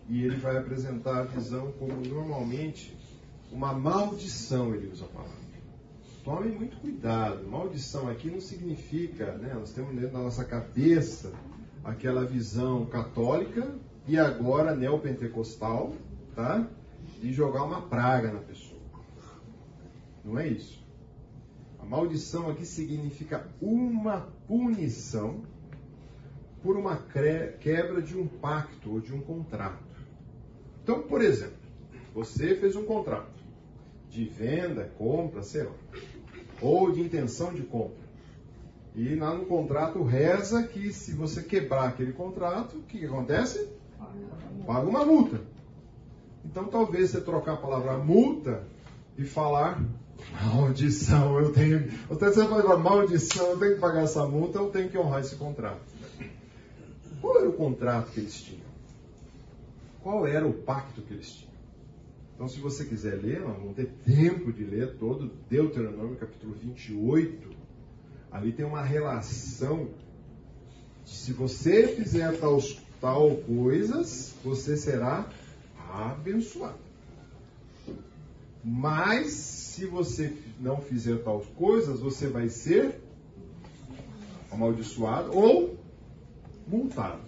e ele vai apresentar a visão como normalmente uma maldição, ele usa a palavra. Tome muito cuidado. Maldição aqui não significa, né? Nós temos dentro da nossa cabeça aquela visão católica e agora neopentecostal, tá? De jogar uma praga na pessoa. Não é isso. A maldição aqui significa uma punição por uma quebra de um pacto ou de um contrato. Então, por exemplo, você fez um contrato de venda, compra, sei lá, ou de intenção de compra. E lá no contrato reza que se você quebrar aquele contrato, o que, acontece? Paga uma multa. Então talvez você trocar a palavra multa e falar maldição, eu tenho. Até você falar maldição, eu tenho que pagar essa multa, eu tenho que honrar esse contrato. Qual era o contrato que eles tinham? Qual era o pacto que eles tinham? Então, se você quiser ler, nós vamos ter tempo de ler todo Deuteronômio capítulo 28. Ali tem uma relação se você fizer tal, tal coisas, você será abençoado. Mas se você não fizer tal coisas, você vai ser amaldiçoado ou multado.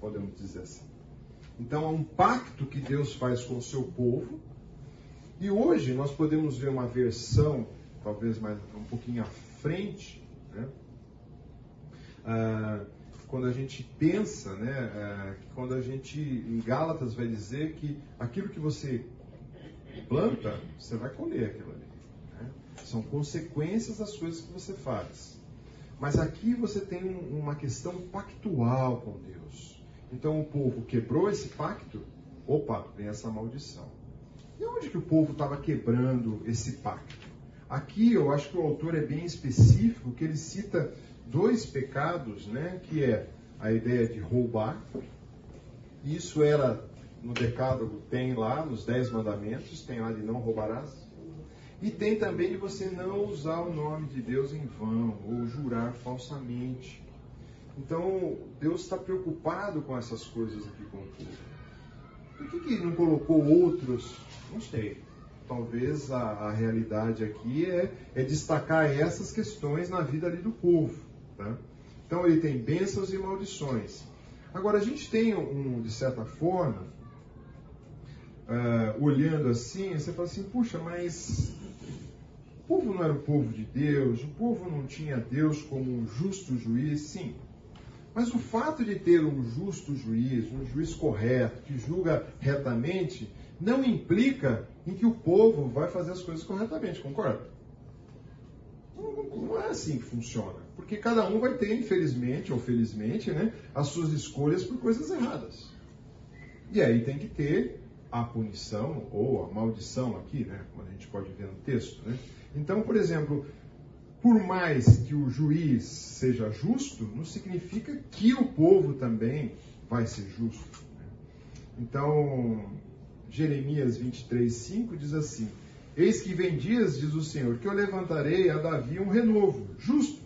Podemos dizer assim. Então é um pacto que Deus faz com o seu povo. E hoje nós podemos ver uma versão, talvez mais um pouquinho à frente, né? Ah, quando a gente pensa, né, ah, quando a gente em Gálatas vai dizer que aquilo que você planta, você vai colher aquilo ali. Né? São consequências das coisas que você faz. Mas aqui você tem uma questão pactual com Deus. Então o povo quebrou esse pacto, opa, vem essa maldição. E onde que o povo estava quebrando esse pacto? Aqui eu acho que o autor é bem específico, que ele cita dois pecados, né, que é a ideia de roubar. Isso era no Decálogo, tem lá nos Dez Mandamentos, tem lá de não roubarás. E tem também de você não usar o nome de Deus em vão ou jurar falsamente. Então, Deus está preocupado com essas coisas aqui com o povo. Por que, que não colocou outros? Não sei. Talvez a, a realidade aqui é, é, destacar essas questões na vida ali do povo. Tá? Então, ele tem bênçãos e maldições. Agora, a gente tem, um, de certa forma, uh, olhando assim, você fala assim: puxa, mas o povo não era o povo de Deus, o povo não tinha Deus como um justo juiz? Sim. Mas o fato de ter um justo juiz, um juiz correto, que julga retamente, não implica em que o povo vai fazer as coisas corretamente, concorda? Não, é assim que funciona. Porque cada um vai ter, infelizmente ou felizmente, né, as suas escolhas por coisas erradas. E aí tem que ter a punição ou a maldição aqui, né, como a gente pode ver no texto. Né? Então, por exemplo, por mais que o juiz seja justo, não significa que o povo também vai ser justo. Né? Então, Jeremias 23, 5 diz assim: Eis que vem dias, diz o Senhor, que eu levantarei a Davi um renovo, justo,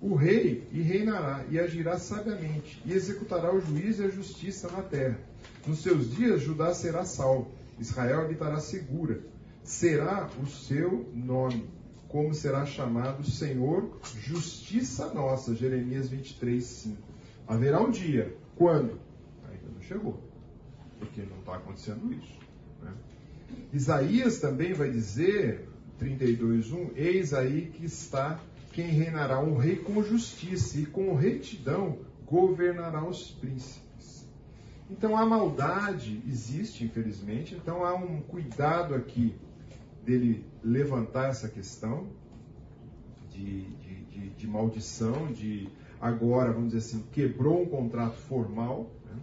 o rei, e reinará, e agirá sabiamente, e executará o juízo e a justiça na terra. Nos seus dias, Judá será salvo, Israel habitará segura, será o seu nome como será chamado Senhor, justiça nossa. Jeremias 23, 5. Haverá um dia, quando? Ainda não chegou, porque não está acontecendo isso. Né? Isaías também vai dizer, 32, 1, eis aí que está quem reinará um rei com justiça e com retidão governará os príncipes. Então a maldade existe, infelizmente, então há um cuidado aqui dele levantar essa questão de, de, de, de maldição, de agora, vamos dizer assim, quebrou um contrato formal né,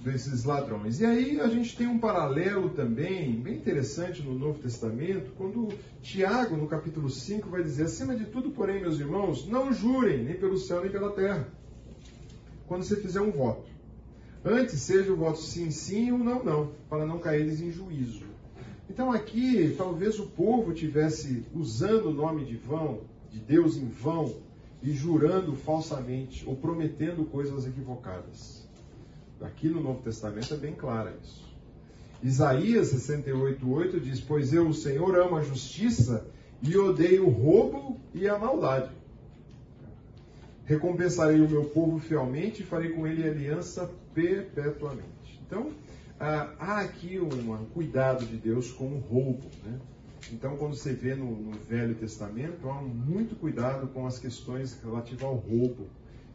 desses ladrões. E aí a gente tem um paralelo também, bem interessante no Novo Testamento, quando Tiago, no capítulo 5, vai dizer: acima de tudo, porém, meus irmãos, não jurem nem pelo céu nem pela terra, quando você fizer um voto. Antes seja o voto sim, sim ou não, não, para não caíres em juízo. Então aqui, talvez o povo tivesse usando o nome de vão, de Deus em vão, e jurando falsamente ou prometendo coisas equivocadas. Aqui no Novo Testamento é bem claro isso. Isaías 68:8 diz: "Pois eu, o Senhor, amo a justiça e odeio o roubo e a maldade. Recompensarei o meu povo fielmente e farei com ele aliança perpetuamente." Então, ah, há aqui um cuidado de Deus com o roubo. Né? Então, quando você vê no, no, Velho Testamento, há muito cuidado com as questões relativas ao roubo.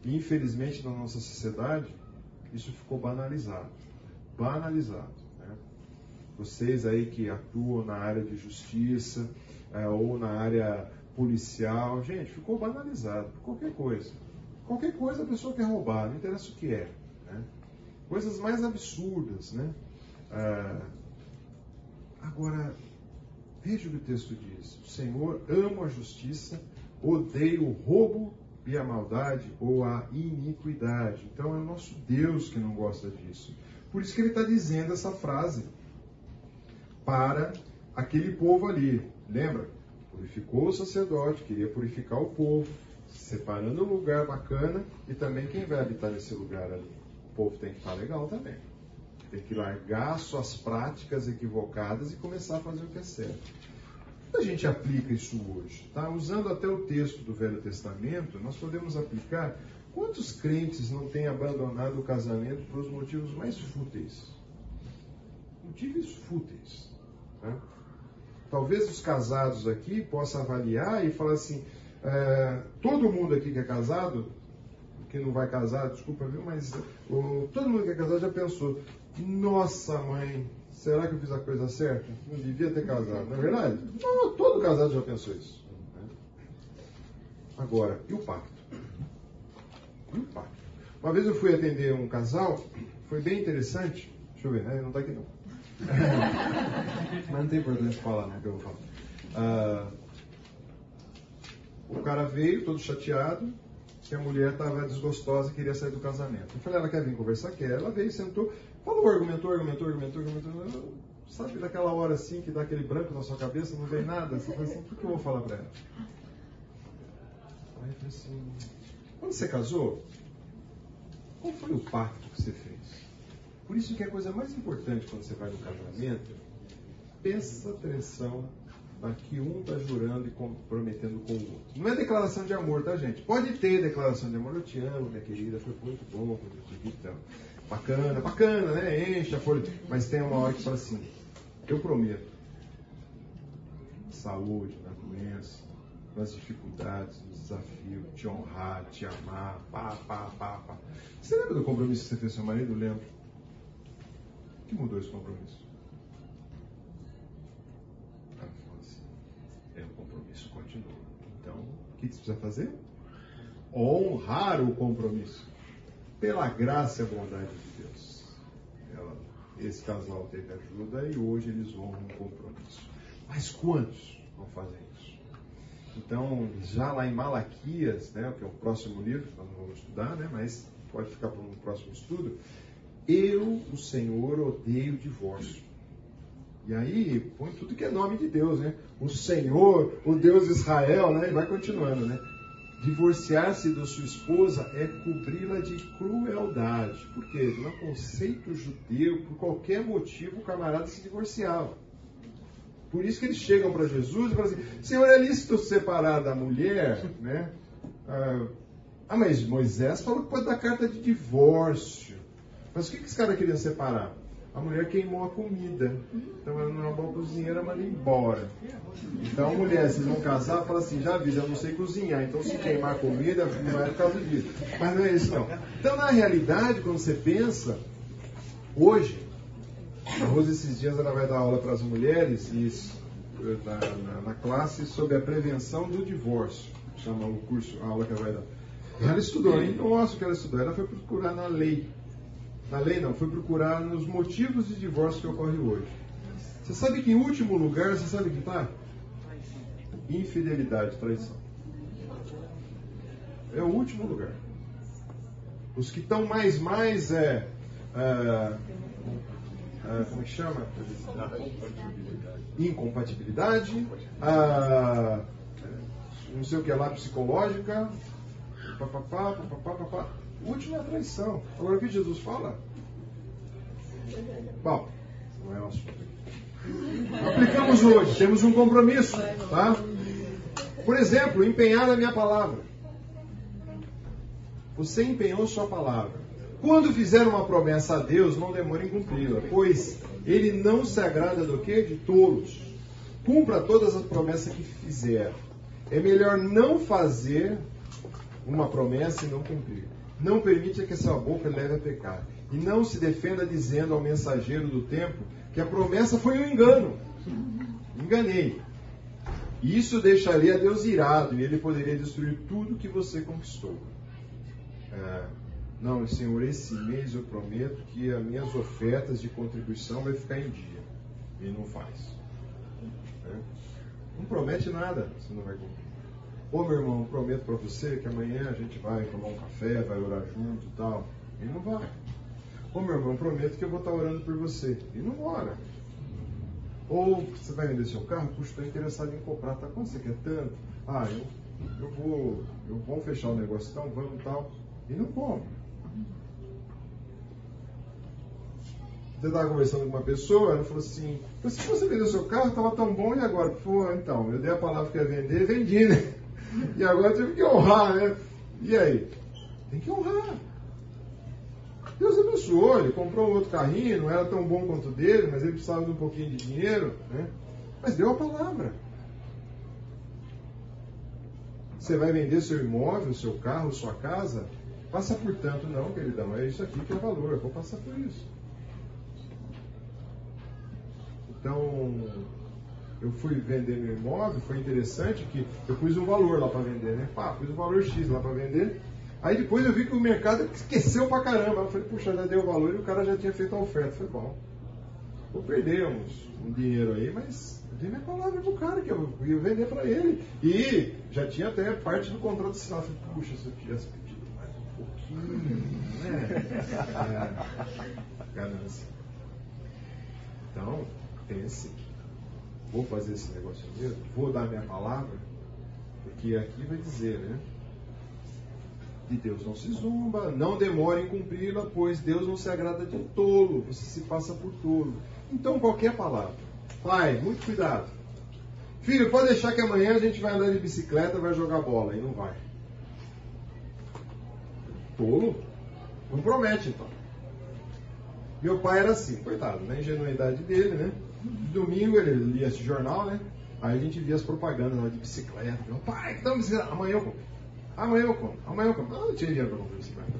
E, infelizmente, na nossa sociedade, isso ficou banalizado. Banalizado. Né? Vocês aí que atuam na área de justiça é, ou na área policial, gente, ficou banalizado qualquer coisa. Qualquer coisa a pessoa quer roubar, não interessa o que é. Coisas mais absurdas, né? Ah, agora, veja o que o texto diz: o Senhor ama a justiça, odeia o roubo e a maldade ou a iniquidade. Então é o nosso Deus que não gosta disso. Por isso que ele está dizendo essa frase. para aquele povo ali. Lembra? Purificou o sacerdote, queria purificar o povo, separando um lugar bacana e também quem vai habitar nesse lugar ali. O povo tem que estar legal também. Tem que largar suas práticas equivocadas e começar a fazer o que é certo. A gente aplica isso hoje, tá? usando até o texto do Velho Testamento, nós podemos aplicar quantos crentes não têm abandonado o casamento por os motivos mais fúteis? Motivos fúteis. Tá? Talvez os casados aqui possam avaliar e falar assim: é, todo mundo aqui que é casado, que não vai casar, desculpa, viu, mas o, todo mundo que é casado já pensou: nossa mãe, será que eu fiz a coisa certa? Não devia ter casado, não é verdade? Não, todo casado já pensou isso. né? Agora, e o pacto? E o pacto? Uma vez eu fui atender um casal, foi bem interessante. Deixa eu ver, né? Não está aqui não. Mas não tem importância falar, não, que eu vou falar. Ah, o cara veio todo chateado, que a mulher estava desgostosa e queria sair do casamento. Eu falei, ela quer vir conversar? Quer. Ela veio, sentou, falou, argumentou, argumentou, argumentou, argumentou. Sabe daquela hora assim que dá aquele branco na sua cabeça, não vem nada? Você fala assim, o que eu vou falar para ela? Aí eu falei assim, quando você casou, qual foi o pacto que você fez? Por isso que a coisa mais importante quando você vai no casamento, presta atenção na que um está jurando e comprometendo com o outro. Não é declaração de amor, tá, gente? Pode ter declaração de amor, eu te amo, minha querida, foi muito bom, então, bacana, bacana, né? Enche a folha. Mas tem uma hora que fala assim, eu prometo, saúde, na doença, nas dificuldades, nos desafios, te honrar, te amar, pá, pá, pá, pá. Você lembra do compromisso que você fez com seu marido? Lembro. O que mudou esse compromisso? Ela falou assim, é, o compromisso continua. Então, o que você precisa fazer? Honrar o compromisso. Pela graça e bondade de Deus. Ela, esse casal teve ajuda e hoje eles honram o compromisso. Mas quantos vão fazer isso? Então, já lá em Malaquias, né, que é o próximo livro, nós não vamos estudar, né, mas pode ficar para um próximo estudo. Eu, o Senhor, odeio o divórcio. E aí põe tudo que é nome de Deus, né? O Senhor, o Deus de Israel, né? E vai continuando, né? Divorciar-se da sua esposa é cobri-la de crueldade. Por quê? No conceito judeu, por qualquer motivo, o camarada se divorciava. Por isso que eles chegam para Jesus e falam assim: Senhor, é lícito separar da mulher, né? Ah, mas Moisés falou que pode dar carta de divórcio. Mas o que, que os caras queriam separar? A mulher queimou a comida. Então ela não é uma boa cozinheira, manda embora. Então a mulher, vocês vão casar, fala assim, já vi, eu não sei cozinhar. Então se queimar a comida, não é por causa disso. Mas não é isso não. Então na realidade, quando você pensa, hoje, a Rose esses dias ela vai dar aula para as mulheres e, na, na, na classe sobre a prevenção do divórcio. Chama o curso, a aula que ela vai dar. Ela estudou, hein? Nossa, que ela estudou. Ela foi procurar na lei. Na lei não, foi procurar nos motivos de divórcio que ocorre hoje. Você sabe que em último lugar, você sabe que está? Infidelidade, traição. É o último lugar. Os que estão mais, mais é, é, é, como é que chama? Incompatibilidade, a, não sei o que é lá, psicológica, papapá, papapá, papapá. O último é a traição. Agora o que Jesus fala? Bom, não é o assunto. Aplicamos hoje, temos um compromisso, tá? Por exemplo, empenhar a minha palavra. Você empenhou sua palavra. Quando fizer uma promessa a Deus, não demore em cumpri-la, pois ele não se agrada do que? De tolos. Cumpra todas as promessas que fizer. É melhor não fazer uma promessa e não cumprir. Não permita que sua boca leve a pecar. E não se defenda dizendo ao mensageiro do tempo que a promessa foi um engano. Enganei. Isso deixaria Deus irado e ele poderia destruir tudo que você conquistou. É, não, Senhor, esse mês eu prometo que as minhas ofertas de contribuição vai ficar em dia. E não faz. É. Não promete nada, você não vai cumprir. Ô meu irmão, prometo para você que amanhã a gente vai tomar um café, vai orar junto e tal. E não vai. Ô meu irmão, prometo que eu vou estar orando por você. E não ora. Ou você vai vender seu carro, puxa, estou interessado em comprar, tá? Quanto você quer tanto? Ah, eu, eu vou, eu vou fechar o negócio, então vamos e tal. E não compra. Você estava conversando com uma pessoa, ela falou assim, mas se você vendeu seu carro, estava tão bom, e agora? Pô, então, eu dei a palavra que ia vender, vendi, né? E agora tive que honrar, né? E aí? Tem que honrar. Deus abençoou, ele comprou outro carrinho, não era tão bom quanto o dele, mas ele precisava de um pouquinho de dinheiro, né? Mas deu a palavra. Você vai vender seu imóvel, seu carro, sua casa? Passa por tanto, não, queridão, é isso aqui que é valor, eu vou passar por isso. Então, eu fui vender meu imóvel, foi interessante que eu pus um valor lá para vender, né? Pá, pus um valor X lá para vender. Aí depois eu vi que o mercado esqueceu pra caramba. Eu falei, puxa, já deu o valor e o cara já tinha feito a oferta. Falei, bom, vou perder uns, um dinheiro aí, mas eu dei minha palavra pro cara que eu ia vender para ele. E já tinha até parte do contrato assinado. Falei, puxa, se eu tivesse pedido mais um pouquinho, né? É, ganância. Então, pense, vou fazer esse negócio mesmo? Vou dar minha palavra? Porque aqui vai dizer, né? De Deus não se zumba, não demore em cumpri-la, pois Deus não se agrada de tolo, você se passa por tolo. Então, qualquer palavra. Pai, muito cuidado. Filho, pode deixar que amanhã a gente vai andar de bicicleta, vai jogar bola. E não vai. Tolo? Não promete, então. Meu pai era assim, coitado, na ingenuidade dele, né? Domingo ele lia esse jornal, né? Aí a gente via as propagandas lá de bicicleta. Meu pai, que dá uma bicicleta? Amanhã eu compro. Amanhã eu compro. Amanhã eu compro. Não, não tinha dinheiro para comprar bicicleta.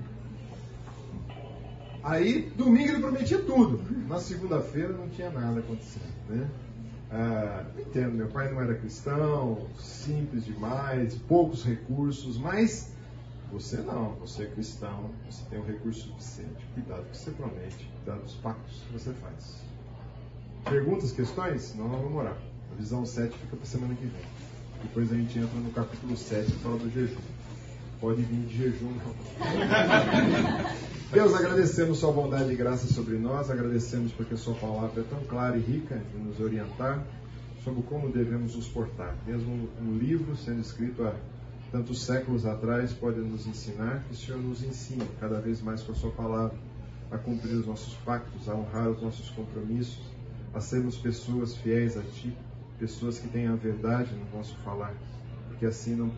Aí, domingo ele prometia tudo. Na segunda-feira não tinha nada acontecendo, né? Ah, entendo, meu pai não era cristão, simples demais, poucos recursos, mas você não, você é cristão, você tem um recurso suficiente. Cuidado com o que você promete, cuidado dos pactos que você faz. Perguntas, questões? Senão nós vamos orar. A visão 7 fica para semana que vem. Depois a gente entra no capítulo 7 e fala do jejum. Pode vir de jejum, não. Deus, agradecemos Sua bondade e graça sobre nós, agradecemos porque Sua palavra é tão clara e rica em nos orientar sobre como devemos nos portar. Mesmo um livro sendo escrito há tantos séculos atrás pode nos ensinar que o Senhor nos ensina cada vez mais com a Sua palavra a cumprir os nossos pactos, a honrar os nossos compromissos, a sermos pessoas fiéis a Ti, pessoas que tenham a verdade no nosso falar, porque assim não,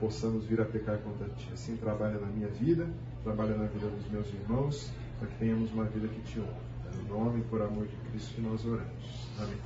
possamos vir a pecar contra Ti. Assim trabalha na minha vida, trabalha na vida dos meus irmãos, para que tenhamos uma vida que Te honra. No nome e por amor de Cristo que nós oramos. Amém.